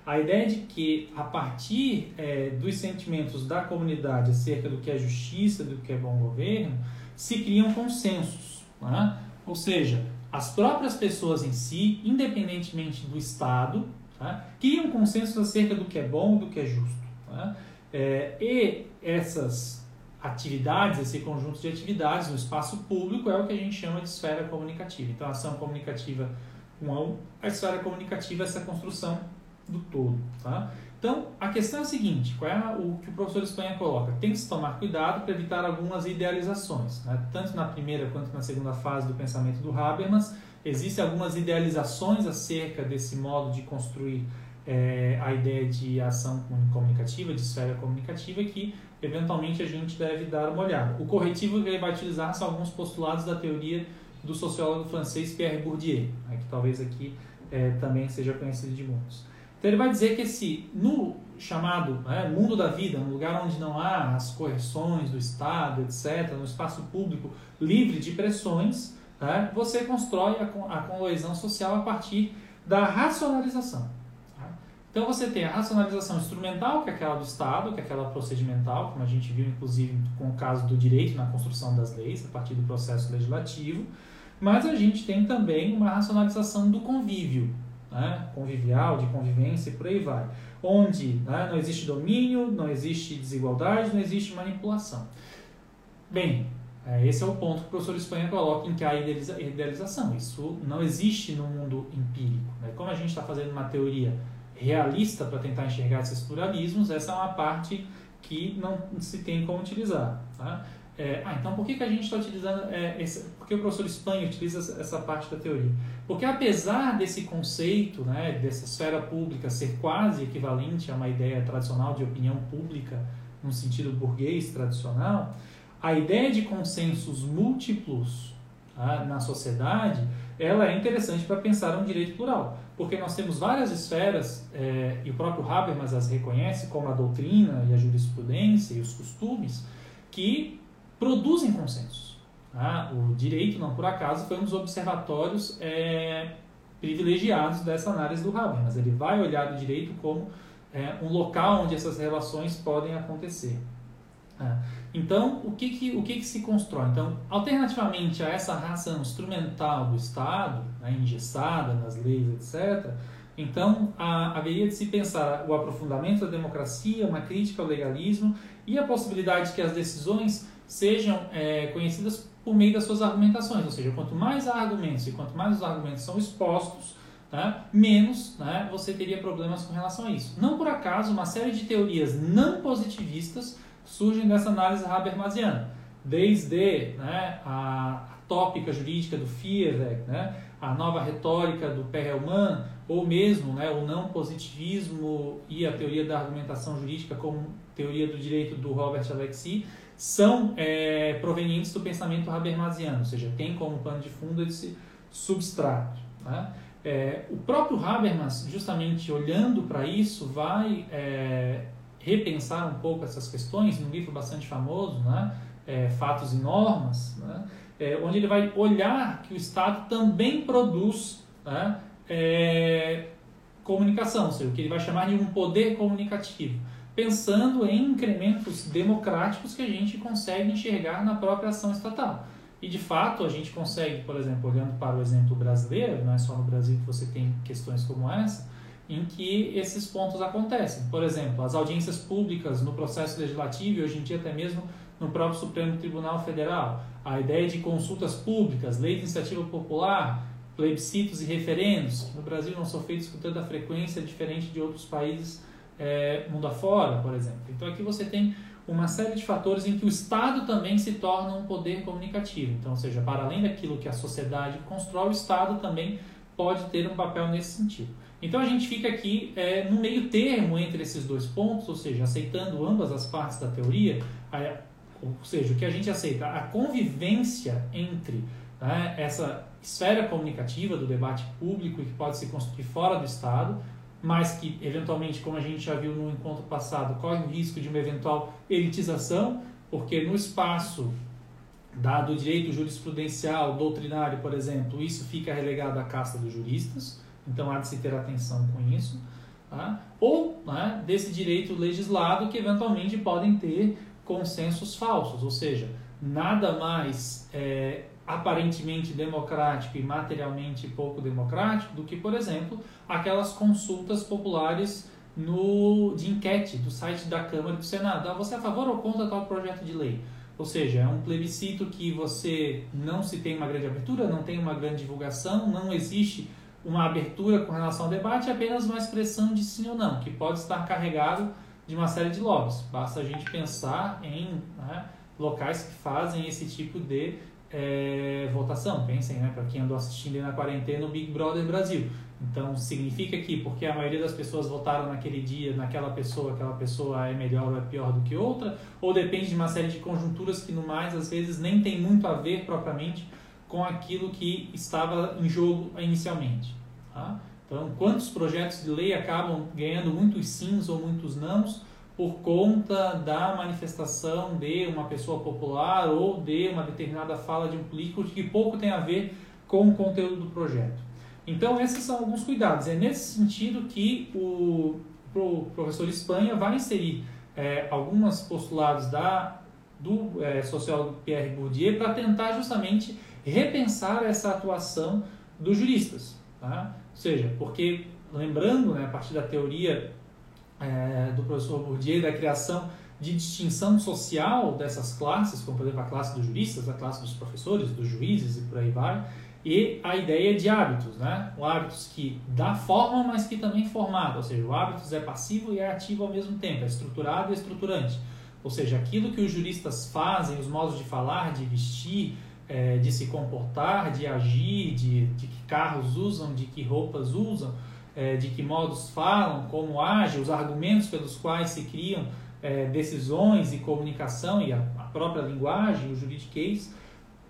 A ideia de que, a partir é, dos sentimentos da comunidade acerca do que é justiça, do que é bom governo, se criam consensos. Né? Ou seja, as próprias pessoas em si, independentemente do Estado, tá? criam consensos acerca do que é bom do que é justo. Tá? É, e essas atividades, esse conjunto de atividades no espaço público é o que a gente chama de esfera comunicativa. Então, a ação comunicativa com a, a esfera comunicativa é essa construção do todo. Tá? Então, a questão é a seguinte, qual é o que o professor Espanha coloca? Tem que se tomar cuidado para evitar algumas idealizações. Né? Tanto na primeira quanto na segunda fase do pensamento do Habermas, existem algumas idealizações acerca desse modo de construir é, a ideia de ação comunicativa, de esfera comunicativa, que eventualmente a gente deve dar uma olhada. O corretivo que vai utilizar são alguns postulados da teoria do sociólogo francês Pierre Bourdieu, né, que talvez aqui é, também seja conhecido de muitos. Então ele vai dizer que esse, no chamado né, mundo da vida, um lugar onde não há as correções do Estado, etc., no espaço público livre de pressões, né, você constrói a, a coesão social a partir da racionalização. Então você tem a racionalização instrumental, que é aquela do Estado, que é aquela procedimental, como a gente viu inclusive com o caso do direito na construção das leis, a partir do processo legislativo, mas a gente tem também uma racionalização do convívio, né? convivial, de convivência e por aí vai, onde né, não existe domínio, não existe desigualdade, não existe manipulação. Bem, é, esse é o ponto que o professor Espanha coloca em que há idealização. Isso não existe no mundo empírico. Né? Como a gente está fazendo uma teoria realista para tentar enxergar esses pluralismos, essa é uma parte que não se tem como utilizar. Tá? É, ah, então por que, que a gente está utilizando, é, esse, por que o professor Espanha utiliza essa parte da teoria? Porque apesar desse conceito, né, dessa esfera pública ser quase equivalente a uma ideia tradicional de opinião pública, no sentido burguês tradicional, a ideia de consensos múltiplos tá, na sociedade, ela é interessante para pensar um direito plural porque nós temos várias esferas, é, e o próprio Habermas as reconhece, como a doutrina e a jurisprudência e os costumes, que produzem consensos. Tá? O direito, não por acaso, foi um dos observatórios é, privilegiados dessa análise do Habermas. Ele vai olhar o direito como é, um local onde essas relações podem acontecer. Tá? Então, o que, que, o que, que se constrói? Então, alternativamente a essa raça instrumental do Estado, né, engessada nas leis, etc., então a, haveria de se pensar o aprofundamento da democracia, uma crítica ao legalismo e a possibilidade de que as decisões sejam é, conhecidas por meio das suas argumentações, ou seja, quanto mais há argumentos e quanto mais os argumentos são expostos, né, menos né, você teria problemas com relação a isso. Não por acaso, uma série de teorias não positivistas surgem dessa análise habermasiana, desde né, a, a tópica jurídica do Fierweg, né, a nova retórica do Perelman, ou mesmo né, o não positivismo e a teoria da argumentação jurídica como teoria do direito do Robert Alexi, são é, provenientes do pensamento habermasiano, ou seja, tem como pano de fundo esse substrato. Né? É, o próprio Habermas, justamente olhando para isso, vai é, repensar um pouco essas questões, num livro bastante famoso, né? É, Fatos e Normas, né? É, onde ele vai olhar que o Estado também produz né? É, comunicação, ou seja, o que ele vai chamar de um poder comunicativo, pensando em incrementos democráticos que a gente consegue enxergar na própria ação estatal. E de fato a gente consegue, por exemplo, olhando para o exemplo brasileiro, não é só no Brasil que você tem questões como essa, em que esses pontos acontecem. Por exemplo, as audiências públicas no processo legislativo e hoje em dia até mesmo no próprio Supremo Tribunal Federal, a ideia de consultas públicas, lei de iniciativa popular, plebiscitos e referendos, que no Brasil não são feitos com tanta frequência, diferente de outros países é, mundo afora, por exemplo. Então aqui você tem uma série de fatores em que o Estado também se torna um poder comunicativo. Então, ou seja, para além daquilo que a sociedade constrói, o Estado também pode ter um papel nesse sentido. Então a gente fica aqui é, no meio termo entre esses dois pontos, ou seja, aceitando ambas as partes da teoria, a, ou seja, o que a gente aceita, a convivência entre né, essa esfera comunicativa do debate público que pode se construir fora do Estado, mas que, eventualmente, como a gente já viu no encontro passado, corre o risco de uma eventual elitização, porque no espaço dado o direito jurisprudencial, doutrinário, por exemplo, isso fica relegado à casta dos juristas, então há de se ter atenção com isso. Tá? Ou né, desse direito legislado que eventualmente podem ter consensos falsos, ou seja, nada mais é, aparentemente democrático e materialmente pouco democrático do que, por exemplo, aquelas consultas populares no, de enquete do site da Câmara e do Senado. Ah, você é a favor ou contra tal projeto de lei? Ou seja, é um plebiscito que você não se tem uma grande abertura, não tem uma grande divulgação, não existe uma abertura com relação ao debate, é apenas uma expressão de sim ou não, que pode estar carregado de uma série de lobbies. Basta a gente pensar em né, locais que fazem esse tipo de é, votação. Pensem, né, para quem andou assistindo na quarentena, o Big Brother Brasil. Então, significa que porque a maioria das pessoas votaram naquele dia, naquela pessoa, aquela pessoa é melhor ou é pior do que outra, ou depende de uma série de conjunturas que, no mais, às vezes nem tem muito a ver propriamente com aquilo que estava em jogo inicialmente. Tá? Então, quantos projetos de lei acabam ganhando muitos sims ou muitos nãos por conta da manifestação de uma pessoa popular ou de uma determinada fala de um político que pouco tem a ver com o conteúdo do projeto. Então, esses são alguns cuidados. É nesse sentido que o, professor Espanha vai inserir é, alguns postulados da, do é, sociólogo Pierre Bourdieu para tentar justamente repensar essa atuação dos juristas. Tá? Ou seja, porque, lembrando, né, a partir da teoria é, do professor Bourdieu, da criação de distinção social dessas classes, como por exemplo a classe dos juristas, a classe dos professores, dos juízes e por aí vai, e a ideia de hábitos, né? O hábitos que dá forma, mas que também formado, ou seja, o hábitos é passivo e é ativo ao mesmo tempo, é estruturado e estruturante. Ou seja, aquilo que os juristas fazem, os modos de falar, de vestir, é, de se comportar, de agir, de, de que carros usam, de que roupas usam, é, de que modos falam, como agem, os argumentos pelos quais se criam é, decisões e comunicação e a, a própria linguagem, o juridiquês,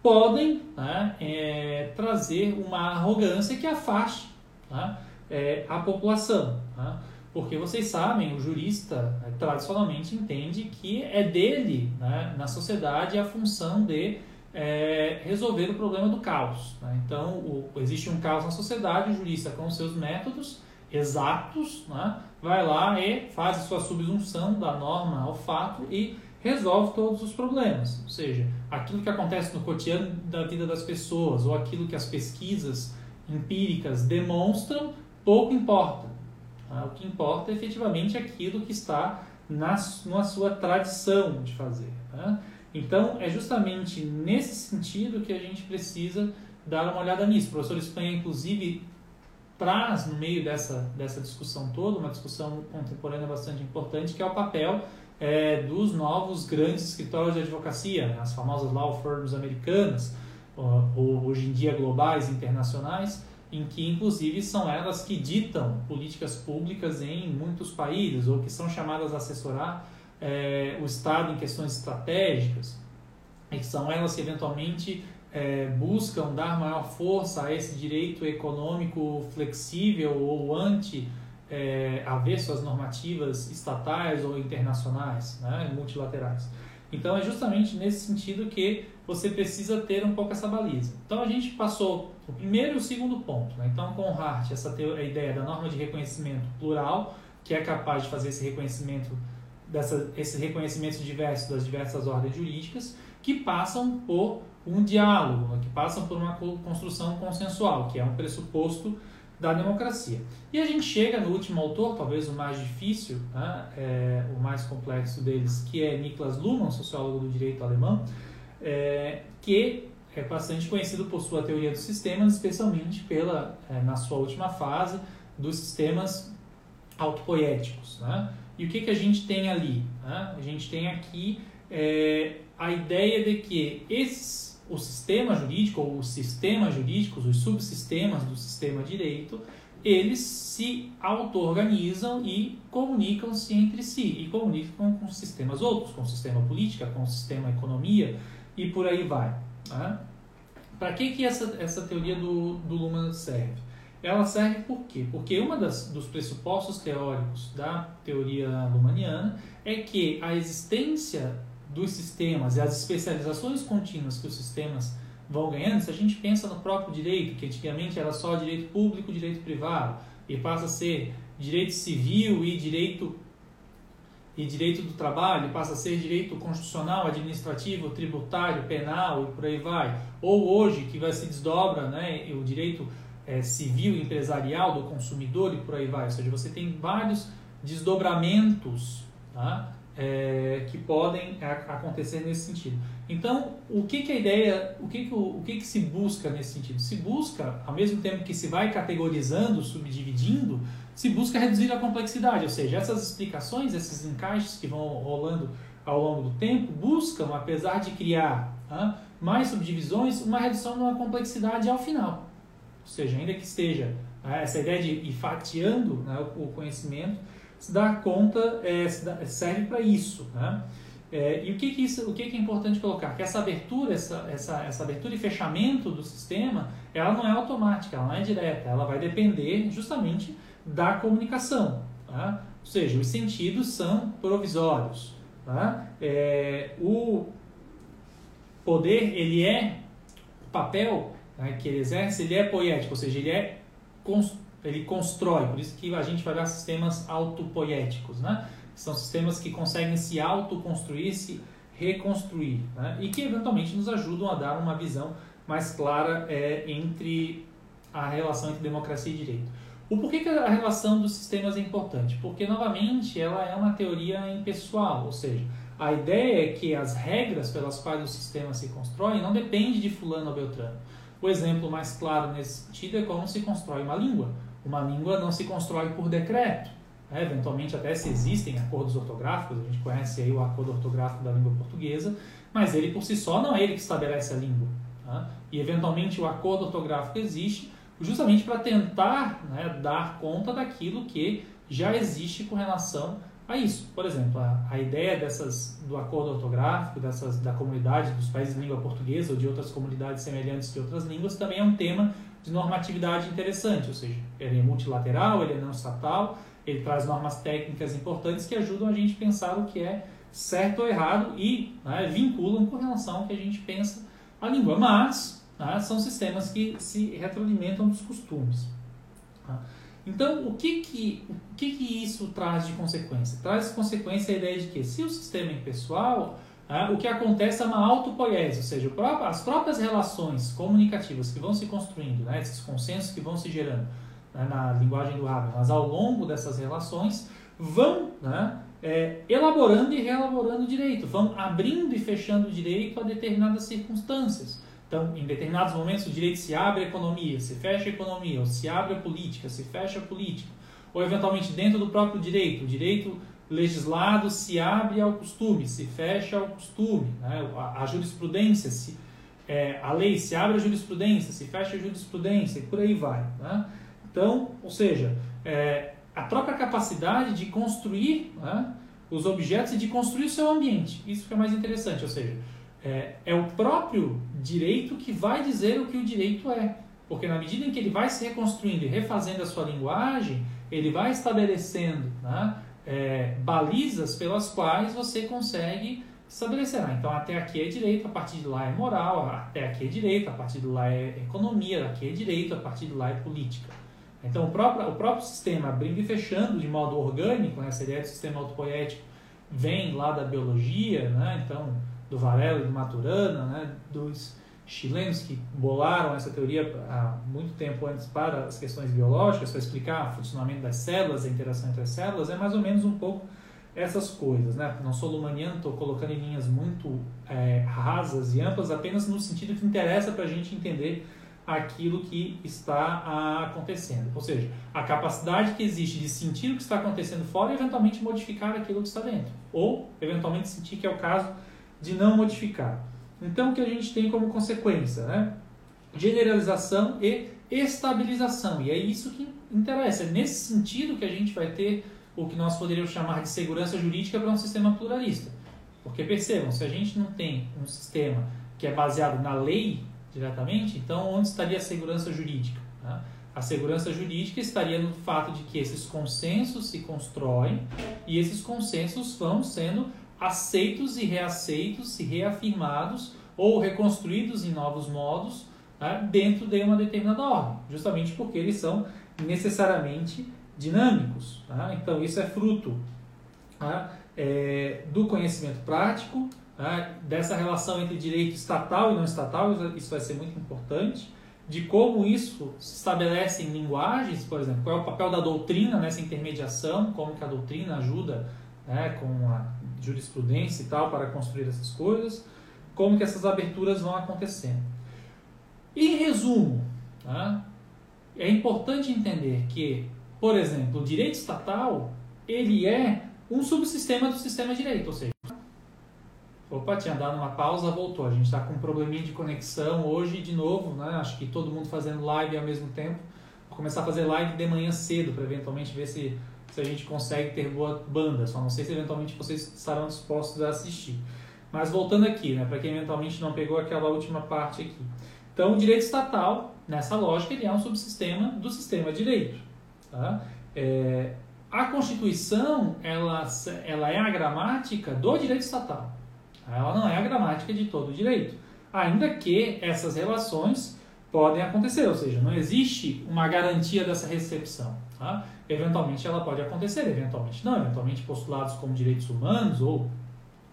podem né, é, trazer uma arrogância que afaste né, é, a população. Né? Porque vocês sabem, o jurista né, tradicionalmente entende que é dele, né, na sociedade, a função de é, resolver o problema do caos. Né? Então, o, existe um caos na sociedade, o jurista, com seus métodos exatos, né, vai lá e faz a sua subsunção da norma ao fato e resolve todos os problemas. Ou seja, aquilo que acontece no cotidiano da vida das pessoas ou aquilo que as pesquisas empíricas demonstram, pouco importa. Tá? O que importa é efetivamente aquilo que está na, na sua tradição de fazer. Tá? Então, é justamente nesse sentido que a gente precisa dar uma olhada nisso. O professor Espanha, inclusive, traz no meio dessa, dessa discussão toda, uma discussão contemporânea bastante importante, que é o papel é, dos novos grandes escritórios de advocacia, né, as famosas law firms americanas, ou, hoje em dia globais, internacionais, em que inclusive são elas que ditam políticas públicas em muitos países, ou que são chamadas a assessorar é, o Estado em questões estratégicas, e são elas que eventualmente é, buscam dar maior força a esse direito econômico flexível ou anti é, avesso às normativas estatais ou internacionais, né, multilaterais. Então é justamente nesse sentido que você precisa ter um pouco essa baliza. Então a gente passou o primeiro e o segundo ponto. Né? Então com o Hart, essa a ideia da norma de reconhecimento plural, que é capaz de fazer esse reconhecimento dessa, esse reconhecimento diverso das diversas ordens jurídicas, que passam por um diálogo, que passam por uma construção consensual, que é um pressuposto da democracia. E a gente chega no último autor, talvez o mais difícil, né, é, o mais complexo deles, que é Niklas Luhmann, sociólogo do direito alemão, é, que é bastante conhecido por sua teoria dos sistemas, especialmente pela, é, na sua última fase, dos sistemas autopoéticos. Né? E o que, que a gente tem ali? Né? A gente tem aqui é, a ideia de que esses o sistema jurídico ou os sistemas jurídicos, os subsistemas do sistema direito, eles se auto-organizam e comunicam-se entre si e comunicam com sistemas outros, com o sistema política, com o sistema economia e por aí vai. Né? Para que, que essa, essa teoria do, do Luhmann serve? Ela serve por quê? Porque um dos pressupostos teóricos da teoria lumaniana é que a existência dos sistemas e as especializações contínuas que os sistemas vão ganhando, se a gente pensa no próprio direito, que antigamente era só direito público, direito privado, e passa a ser direito civil e direito e direito do trabalho, passa a ser direito constitucional, administrativo, tributário, penal e por aí vai. Ou hoje, que vai se desdobra né, o direito é, civil empresarial do consumidor e por aí vai. Ou seja, você tem vários desdobramentos tá? é, que podem acontecer nesse sentido. Então, o que, que a ideia, o que, que, o, o que, que se busca nesse sentido? Se busca, ao mesmo tempo que se vai categorizando, subdividindo, se busca reduzir a complexidade, ou seja, essas explicações, esses encaixes que vão rolando ao longo do tempo, buscam, apesar de criar mais subdivisões, uma redução da complexidade ao final. Ou seja, ainda que esteja essa ideia de ir fatiando né, o conhecimento, se conta, é, serve para isso. Né? É, e o que, que, isso, o que, que é importante colocar? Que essa abertura, essa, essa, essa abertura e fechamento do sistema, ela não é automática, ela não é direta, ela vai depender justamente da comunicação. Tá? Ou seja, os sentidos são provisórios. Tá? É, o poder, ele é, o papel né, que ele exerce, ele é poético, ou seja, ele é ele constrói, por isso que a gente vai dar sistemas autopoéticos, né? São sistemas que conseguem se autoconstruir, se reconstruir, né? e que eventualmente nos ajudam a dar uma visão mais clara é, entre a relação entre democracia e direito. O porquê que a relação dos sistemas é importante? Porque, novamente, ela é uma teoria impessoal, ou seja, a ideia é que as regras pelas quais o sistema se constrói não depende de fulano ou beltrano. O exemplo mais claro nesse sentido é como se constrói uma língua. Uma língua não se constrói por decreto. Né? Eventualmente, até se existem acordos ortográficos, a gente conhece aí o acordo ortográfico da língua portuguesa, mas ele por si só não é ele que estabelece a língua. Tá? E, eventualmente, o acordo ortográfico existe justamente para tentar né, dar conta daquilo que já existe com relação a isso. Por exemplo, a, a ideia dessas, do acordo ortográfico, dessas, da comunidade dos países de língua portuguesa ou de outras comunidades semelhantes de outras línguas também é um tema de normatividade interessante, ou seja, ele é multilateral, ele é não estatal, ele traz normas técnicas importantes que ajudam a gente a pensar o que é certo ou errado e né, vinculam com relação ao que a gente pensa a língua. Mas né, são sistemas que se retroalimentam dos costumes. Tá? Então, o que que, o que que isso traz de consequência? Traz consequência a ideia de que se o sistema é impessoal, ah, o que acontece é uma autopoiese, ou seja, as próprias relações comunicativas que vão se construindo, né, esses consensos que vão se gerando né, na linguagem do Habermas ao longo dessas relações, vão né, é, elaborando e reelaborando o direito, vão abrindo e fechando o direito a determinadas circunstâncias. Então, em determinados momentos, o direito se abre a economia, se fecha a economia, ou se abre a política, se fecha a política. Ou, eventualmente, dentro do próprio direito, o direito legislado se abre ao costume, se fecha ao costume. Né? A, a, jurisprudência, se, é, a lei se abre à jurisprudência, se fecha a jurisprudência, e por aí vai. Né? Então, ou seja, é, a própria capacidade de construir né, os objetos e de construir o seu ambiente. Isso que é mais interessante, ou seja, é, é, o próprio direito que vai dizer o que o direito é. Porque na medida em que ele vai se reconstruindo e refazendo a sua linguagem, ele vai estabelecendo né, é, balizas pelas quais você consegue estabelecer. Ah, então até aqui é direito, a partir de lá é moral, até aqui é direito, a partir de lá é economia, aqui é direito, a partir de lá é política. Então, o próprio, o próprio sistema abrindo e fechando de modo orgânico, né, essa ideia do sistema autopoético vem lá da biologia, né, então, do Varela e do Maturana, né, dos chilenos que bolaram essa teoria há muito tempo antes para as questões biológicas, para explicar o funcionamento das células, a interação entre as células, é mais ou menos um pouco essas coisas. Né? Não sou lumaniano, estou colocando em linhas muito é, rasas e amplas, apenas no sentido que interessa para a gente entender aquilo que está acontecendo. Ou seja, a capacidade que existe de sentir o que está acontecendo fora e eventualmente modificar aquilo que está dentro. Ou, eventualmente, sentir que é o caso de não modificar. Então, o que a gente tem como consequência? Né? Generalização e estabilização. E é isso que interessa. É nesse sentido que a gente vai ter o que nós poderíamos chamar de segurança jurídica para um sistema pluralista. Porque percebam, se a gente não tem um sistema que é baseado na lei diretamente, então onde estaria a segurança jurídica? Né? A segurança jurídica estaria no fato de que esses consensos se constroem e esses consensos vão sendo aceitos e reaceitos e reafirmados ou reconstruídos em novos modos né, dentro de uma determinada ordem, justamente porque eles são necessariamente dinâmicos. Né? Então, isso é fruto né, é, do conhecimento prático, né, dessa relação entre direito estatal e não estatal, isso vai ser muito importante, de como isso se estabelece em linguagens, por exemplo, qual é o papel da doutrina nessa intermediação, como que a doutrina ajuda né, com a jurisprudência e tal para construir essas coisas, como que essas aberturas vão acontecendo. Em resumo, né, é importante entender que, por exemplo, o direito estatal ele é um subsistema do sistema de direito, ou seja, Opa, tinha dado uma pausa, voltou. A gente está com um probleminha de conexão hoje de novo, né? Acho que todo mundo fazendo live ao mesmo tempo. Vou começar a fazer live de manhã cedo para eventualmente ver se, se a gente consegue ter boa banda. Só não sei se eventualmente vocês estarão dispostos a assistir. Mas voltando aqui, né? Para quem eventualmente não pegou aquela última parte aqui. Então, o direito estatal, nessa lógica, ele é um subsistema do sistema de direito. Tá? É, a Constituição, ela, ela é a gramática do direito estatal. Ela não é a gramática de todo o direito. Ainda que essas relações podem acontecer, ou seja, não existe uma garantia dessa recepção. Tá? Eventualmente ela pode acontecer, eventualmente não. Eventualmente postulados como direitos humanos ou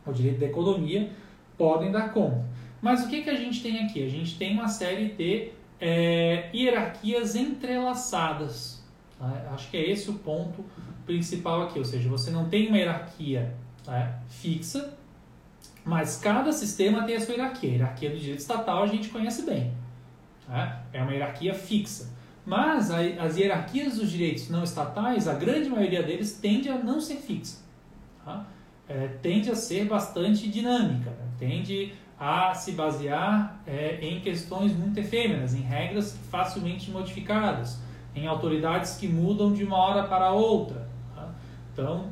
o direito da economia podem dar conta. Mas o que, que a gente tem aqui? A gente tem uma série de é, hierarquias entrelaçadas. Tá? Acho que é esse o ponto principal aqui, ou seja, você não tem uma hierarquia tá? fixa, mas cada sistema tem a sua hierarquia. A hierarquia do direito estatal a gente conhece bem. Né? É uma hierarquia fixa. Mas as hierarquias dos direitos não estatais, a grande maioria deles tende a não ser fixa. Tá? É, tende a ser bastante dinâmica. Né? Tende a se basear é, em questões muito efêmeras, em regras facilmente modificadas, em autoridades que mudam de uma hora para outra. Tá? Então,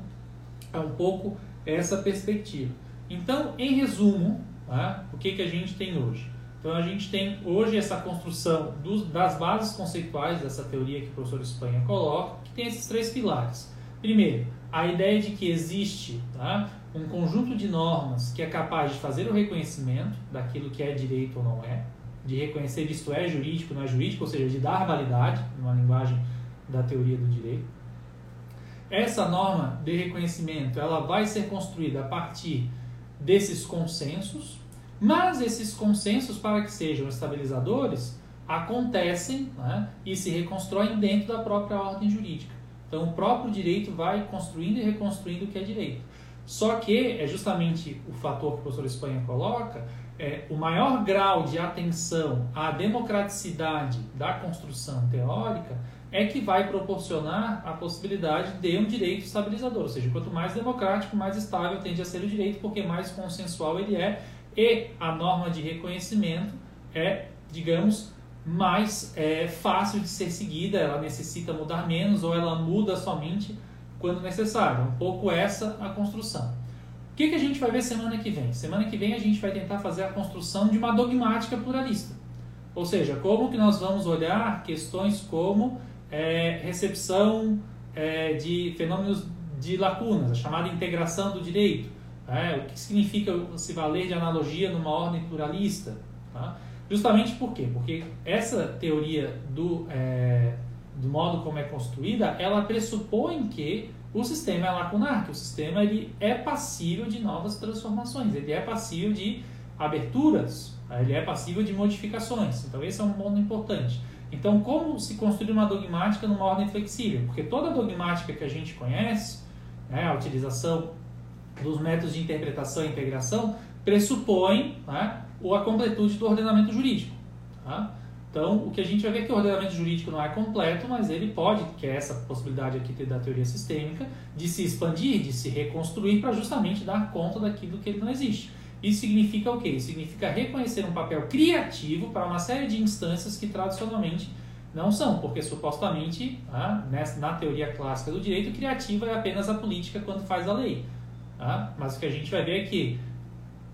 é um pouco essa perspectiva. Então, em resumo, tá? o que, que a gente tem hoje? Então, a gente tem hoje essa construção dos, das bases conceituais dessa teoria que o professor Espanha coloca, que tem esses três pilares. Primeiro, a ideia de que existe tá? um conjunto de normas que é capaz de fazer o reconhecimento daquilo que é direito ou não é, de reconhecer isto é jurídico, não é jurídico, ou seja, de dar validade, numa linguagem da teoria do direito. Essa norma de reconhecimento ela vai ser construída a partir desses consensos, mas esses consensos, para que sejam estabilizadores, acontecem né, e se reconstroem dentro da própria ordem jurídica. Então, o próprio direito vai construindo e reconstruindo o que é direito. Só que é justamente o fator que o professor Espanha coloca, é, o maior grau de atenção à democraticidade da construção teórica é que vai proporcionar a possibilidade de um direito estabilizador. Ou seja, quanto mais democrático, mais estável tende a ser o direito, porque mais consensual ele é e a norma de reconhecimento é, digamos, mais é, fácil de ser seguida, ela necessita mudar menos ou ela muda somente quando necessário. Um pouco essa a construção. O que, que a gente vai ver semana que vem? Semana que vem a gente vai tentar fazer a construção de uma dogmática pluralista. Ou seja, como que nós vamos olhar questões como é, recepção é, de fenômenos de lacunas, a chamada integração do direito. É, o que significa se valer de analogia numa ordem pluralista? Tá? Justamente por quê? Porque essa teoria do, é, do modo como é construída, ela pressupõe que o sistema é lacunar, que o sistema ele é passível de novas transformações, ele é passível de aberturas, ele é passível de modificações. Então esse é um ponto importante. Então como se construir uma dogmática numa ordem flexível? Porque toda dogmática que a gente conhece, né, a utilização dos métodos de interpretação e integração, pressupõe né, a completude do ordenamento jurídico. Tá? Então, o que a gente vai ver é que o ordenamento jurídico não é completo, mas ele pode, que é essa possibilidade aqui da teoria sistêmica, de se expandir, de se reconstruir para justamente dar conta daquilo que ele não existe. Isso significa o quê? Isso significa reconhecer um papel criativo para uma série de instâncias que tradicionalmente não são, porque supostamente, tá? na teoria clássica do direito, criativa é apenas a política quando faz a lei. Tá? Mas o que a gente vai ver é que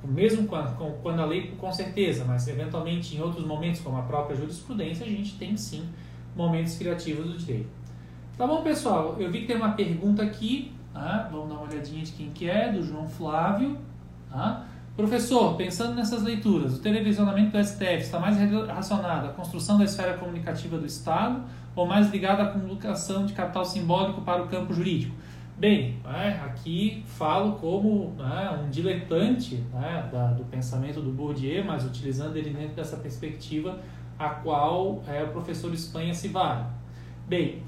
mesmo quando, a lei, com certeza, mas eventualmente em outros momentos, como a própria jurisprudência, a gente tem sim momentos criativos do direito. Tá bom, pessoal? Eu vi que tem uma pergunta aqui, tá? vamos dar uma olhadinha de quem que é, do João Flávio. Tá? Professor, pensando nessas leituras, o televisionamento do STF está mais relacionado à construção da esfera comunicativa do Estado ou mais ligado à comunicação de capital simbólico para o campo jurídico? Bem, né, aqui falo como né, um diletante né, da, do pensamento do Bourdieu, mas utilizando ele dentro dessa perspectiva a qual é, o professor Espanha se vale. Bem,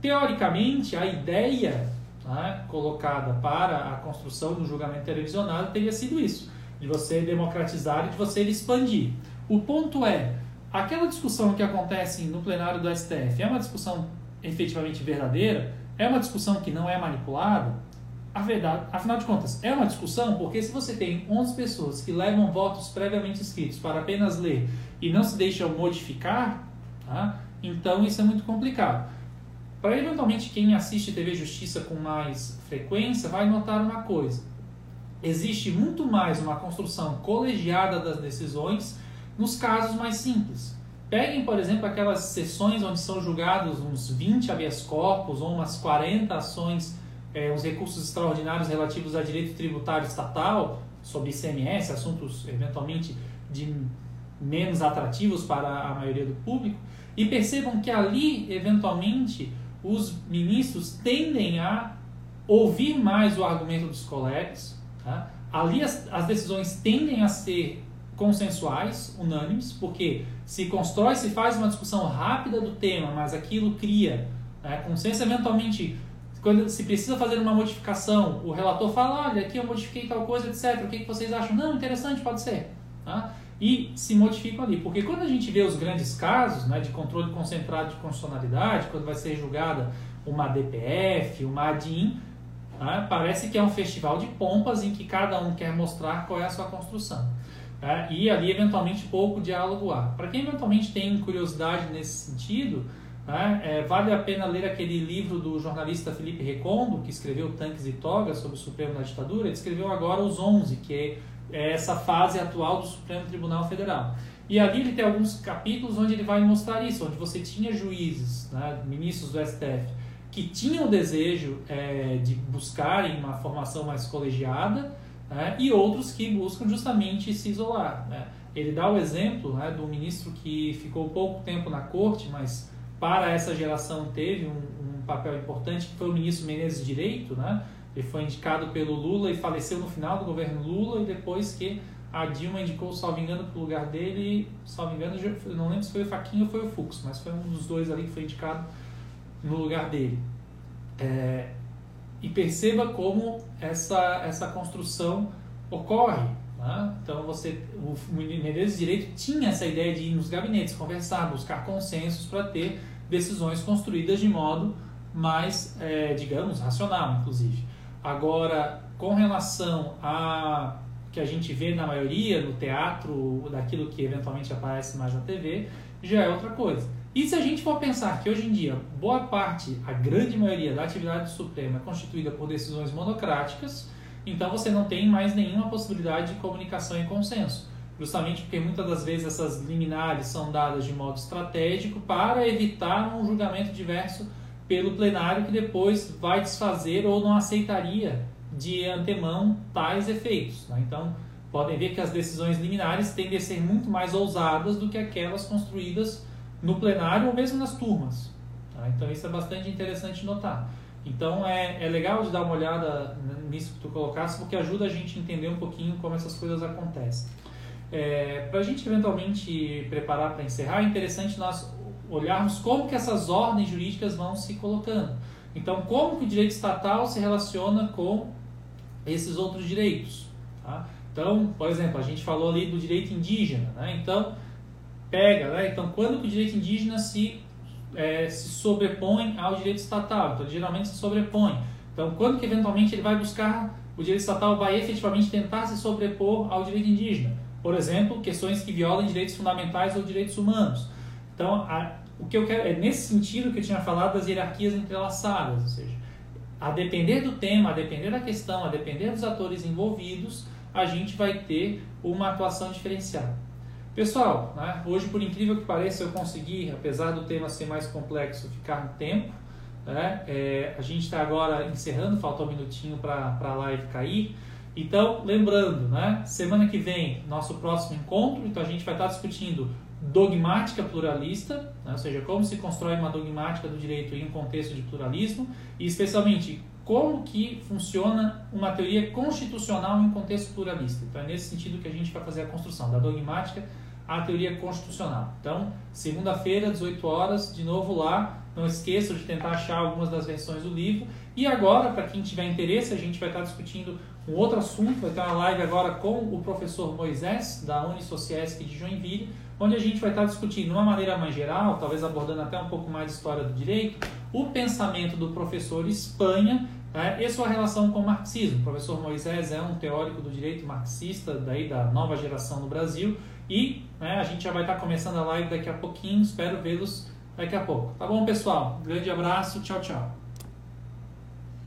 teoricamente, a ideia né, colocada para a construção do julgamento televisionado teria sido isso, de você democratizar e de você expandir. O ponto é, aquela discussão que acontece no plenário do STF é uma discussão efetivamente verdadeira? É uma discussão que não é manipulada? A verdade, afinal de contas, é uma discussão porque se você tem 11 pessoas que levam votos previamente escritos para apenas ler e não se deixam modificar, tá? então isso é muito complicado. Para eventualmente quem assiste TV Justiça com mais frequência, vai notar uma coisa. Existe muito mais uma construção colegiada das decisões nos casos mais simples. Peguem, por exemplo, aquelas sessões onde são julgados uns 20 habeas corpus ou umas 40 ações, é, os recursos extraordinários relativos a direito tributário estatal, sobre ICMS, assuntos eventualmente de menos atrativos para a maioria do público, e percebam que ali, eventualmente, os ministros tendem a ouvir mais o argumento dos colegas, tá? ali as, as decisões tendem a ser consensuais, unânimes, porque se constrói, se faz uma discussão rápida do tema, mas aquilo cria né, consenso, eventualmente, quando se precisa fazer uma modificação, o relator fala, olha, aqui eu modifiquei tal coisa, etc. O que, que vocês acham? Não, interessante, pode ser. Tá? E se modificam ali. Porque quando a gente vê os grandes casos né, de controle concentrado de constitucionalidade, quando vai ser julgada uma DPF, uma ADIM, né, parece que é um festival de pompas em que cada um quer mostrar qual é a sua construção. Tá? E ali, eventualmente, pouco diálogo há. Para quem eventualmente tem curiosidade nesse sentido, tá? é, vale a pena ler aquele livro do jornalista Felipe Recondo, que escreveu Tanques e Togas sobre o Supremo na ditadura. Ele escreveu agora os 11, que é, é essa fase atual do Supremo Tribunal Federal. E ali ele tem alguns capítulos onde ele vai mostrar isso, onde você tinha juízes, né, ministros do STF, que tinham o desejo é, de buscarem uma formação mais colegiada, né? e outros que buscam justamente se isolar. Né? Ele dá o exemplo né, do ministro que ficou pouco tempo na corte, mas para essa geração teve um, um papel importante, que foi o ministro Menezes Direito. Né? Ele foi indicado pelo Lula e faleceu no final do governo Lula, e depois que a Dilma indicou, salvo engano, para o lugar dele, salvo engano, não lembro se foi o Faquinha ou foi o Fux, mas foi um dos dois ali que foi indicado no lugar dele. É, e perceba como essa, essa construção ocorre. Né? Então você, o Menezes Direito tinha essa ideia de ir nos gabinetes, conversar, buscar consensos para ter decisões construídas de modo mais, é, digamos, racional, inclusive. Agora, com relação a que a gente vê na maioria no teatro, daquilo que eventualmente aparece mais na TV, já é outra coisa. E se a gente for pensar que hoje em dia boa parte, a grande maioria da atividade do Supremo é constituída por decisões monocráticas, então você não tem mais nenhuma possibilidade de comunicação e consenso. Justamente porque muitas das vezes essas liminares são dadas de modo estratégico para evitar um julgamento diverso pelo plenário que depois vai desfazer ou não aceitaria de antemão tais efeitos. Né? Então, podem ver que as decisões liminares tendem a ser muito mais ousadas do que aquelas construídas no plenário ou mesmo nas turmas. Tá? Então, isso é bastante interessante notar. Então, é, é legal de dar uma olhada nisso que tu colocaste, porque ajuda a gente a entender um pouquinho como essas coisas acontecem. É, para a gente eventualmente preparar para encerrar, é interessante nós olharmos como que essas ordens jurídicas vão se colocando. Então, como que o direito estatal se relaciona com esses outros direitos? Tá? Então, por exemplo, a gente falou ali do direito indígena, né? Então, pega, né? Então, quando o direito indígena se, é, se sobrepõe ao direito estatal? Então, geralmente se sobrepõe. Então, quando que eventualmente ele vai buscar, o direito estatal vai efetivamente tentar se sobrepor ao direito indígena? Por exemplo, questões que violam direitos fundamentais ou direitos humanos. Então, a, o que eu quero é nesse sentido que eu tinha falado das hierarquias entrelaçadas, ou seja, a depender do tema, a depender da questão, a depender dos atores envolvidos, a gente vai ter uma atuação diferenciada. Pessoal, né, hoje, por incrível que pareça, eu consegui, apesar do tema ser mais complexo, ficar no tempo. Né? É, a gente está agora encerrando, falta um minutinho para a live cair. Então, lembrando, né, semana que vem, nosso próximo encontro, então a gente vai estar discutindo dogmática pluralista, né, ou seja, como se constrói uma dogmática do direito em um contexto de pluralismo, e especialmente como que funciona uma teoria constitucional em um contexto pluralista. Então é nesse sentido que a gente vai fazer a construção da dogmática à teoria constitucional. Então, segunda-feira, 18 horas, de novo lá. Não esqueçam de tentar achar algumas das versões do livro. E agora, para quem tiver interesse, a gente vai estar discutindo um outro assunto. Vai ter uma live agora com o professor Moisés, da Unisociesc de Joinville, onde a gente vai estar discutindo, de uma maneira mais geral, talvez abordando até um pouco mais de história do direito, o pensamento do professor Espanha né, e sua relação com o marxismo. O professor Moisés é um teórico do direito marxista daí da nova geração no Brasil e né, a gente já vai estar começando a live daqui a pouquinho, espero vê-los daqui a pouco. Tá bom, pessoal? Grande abraço, tchau, tchau.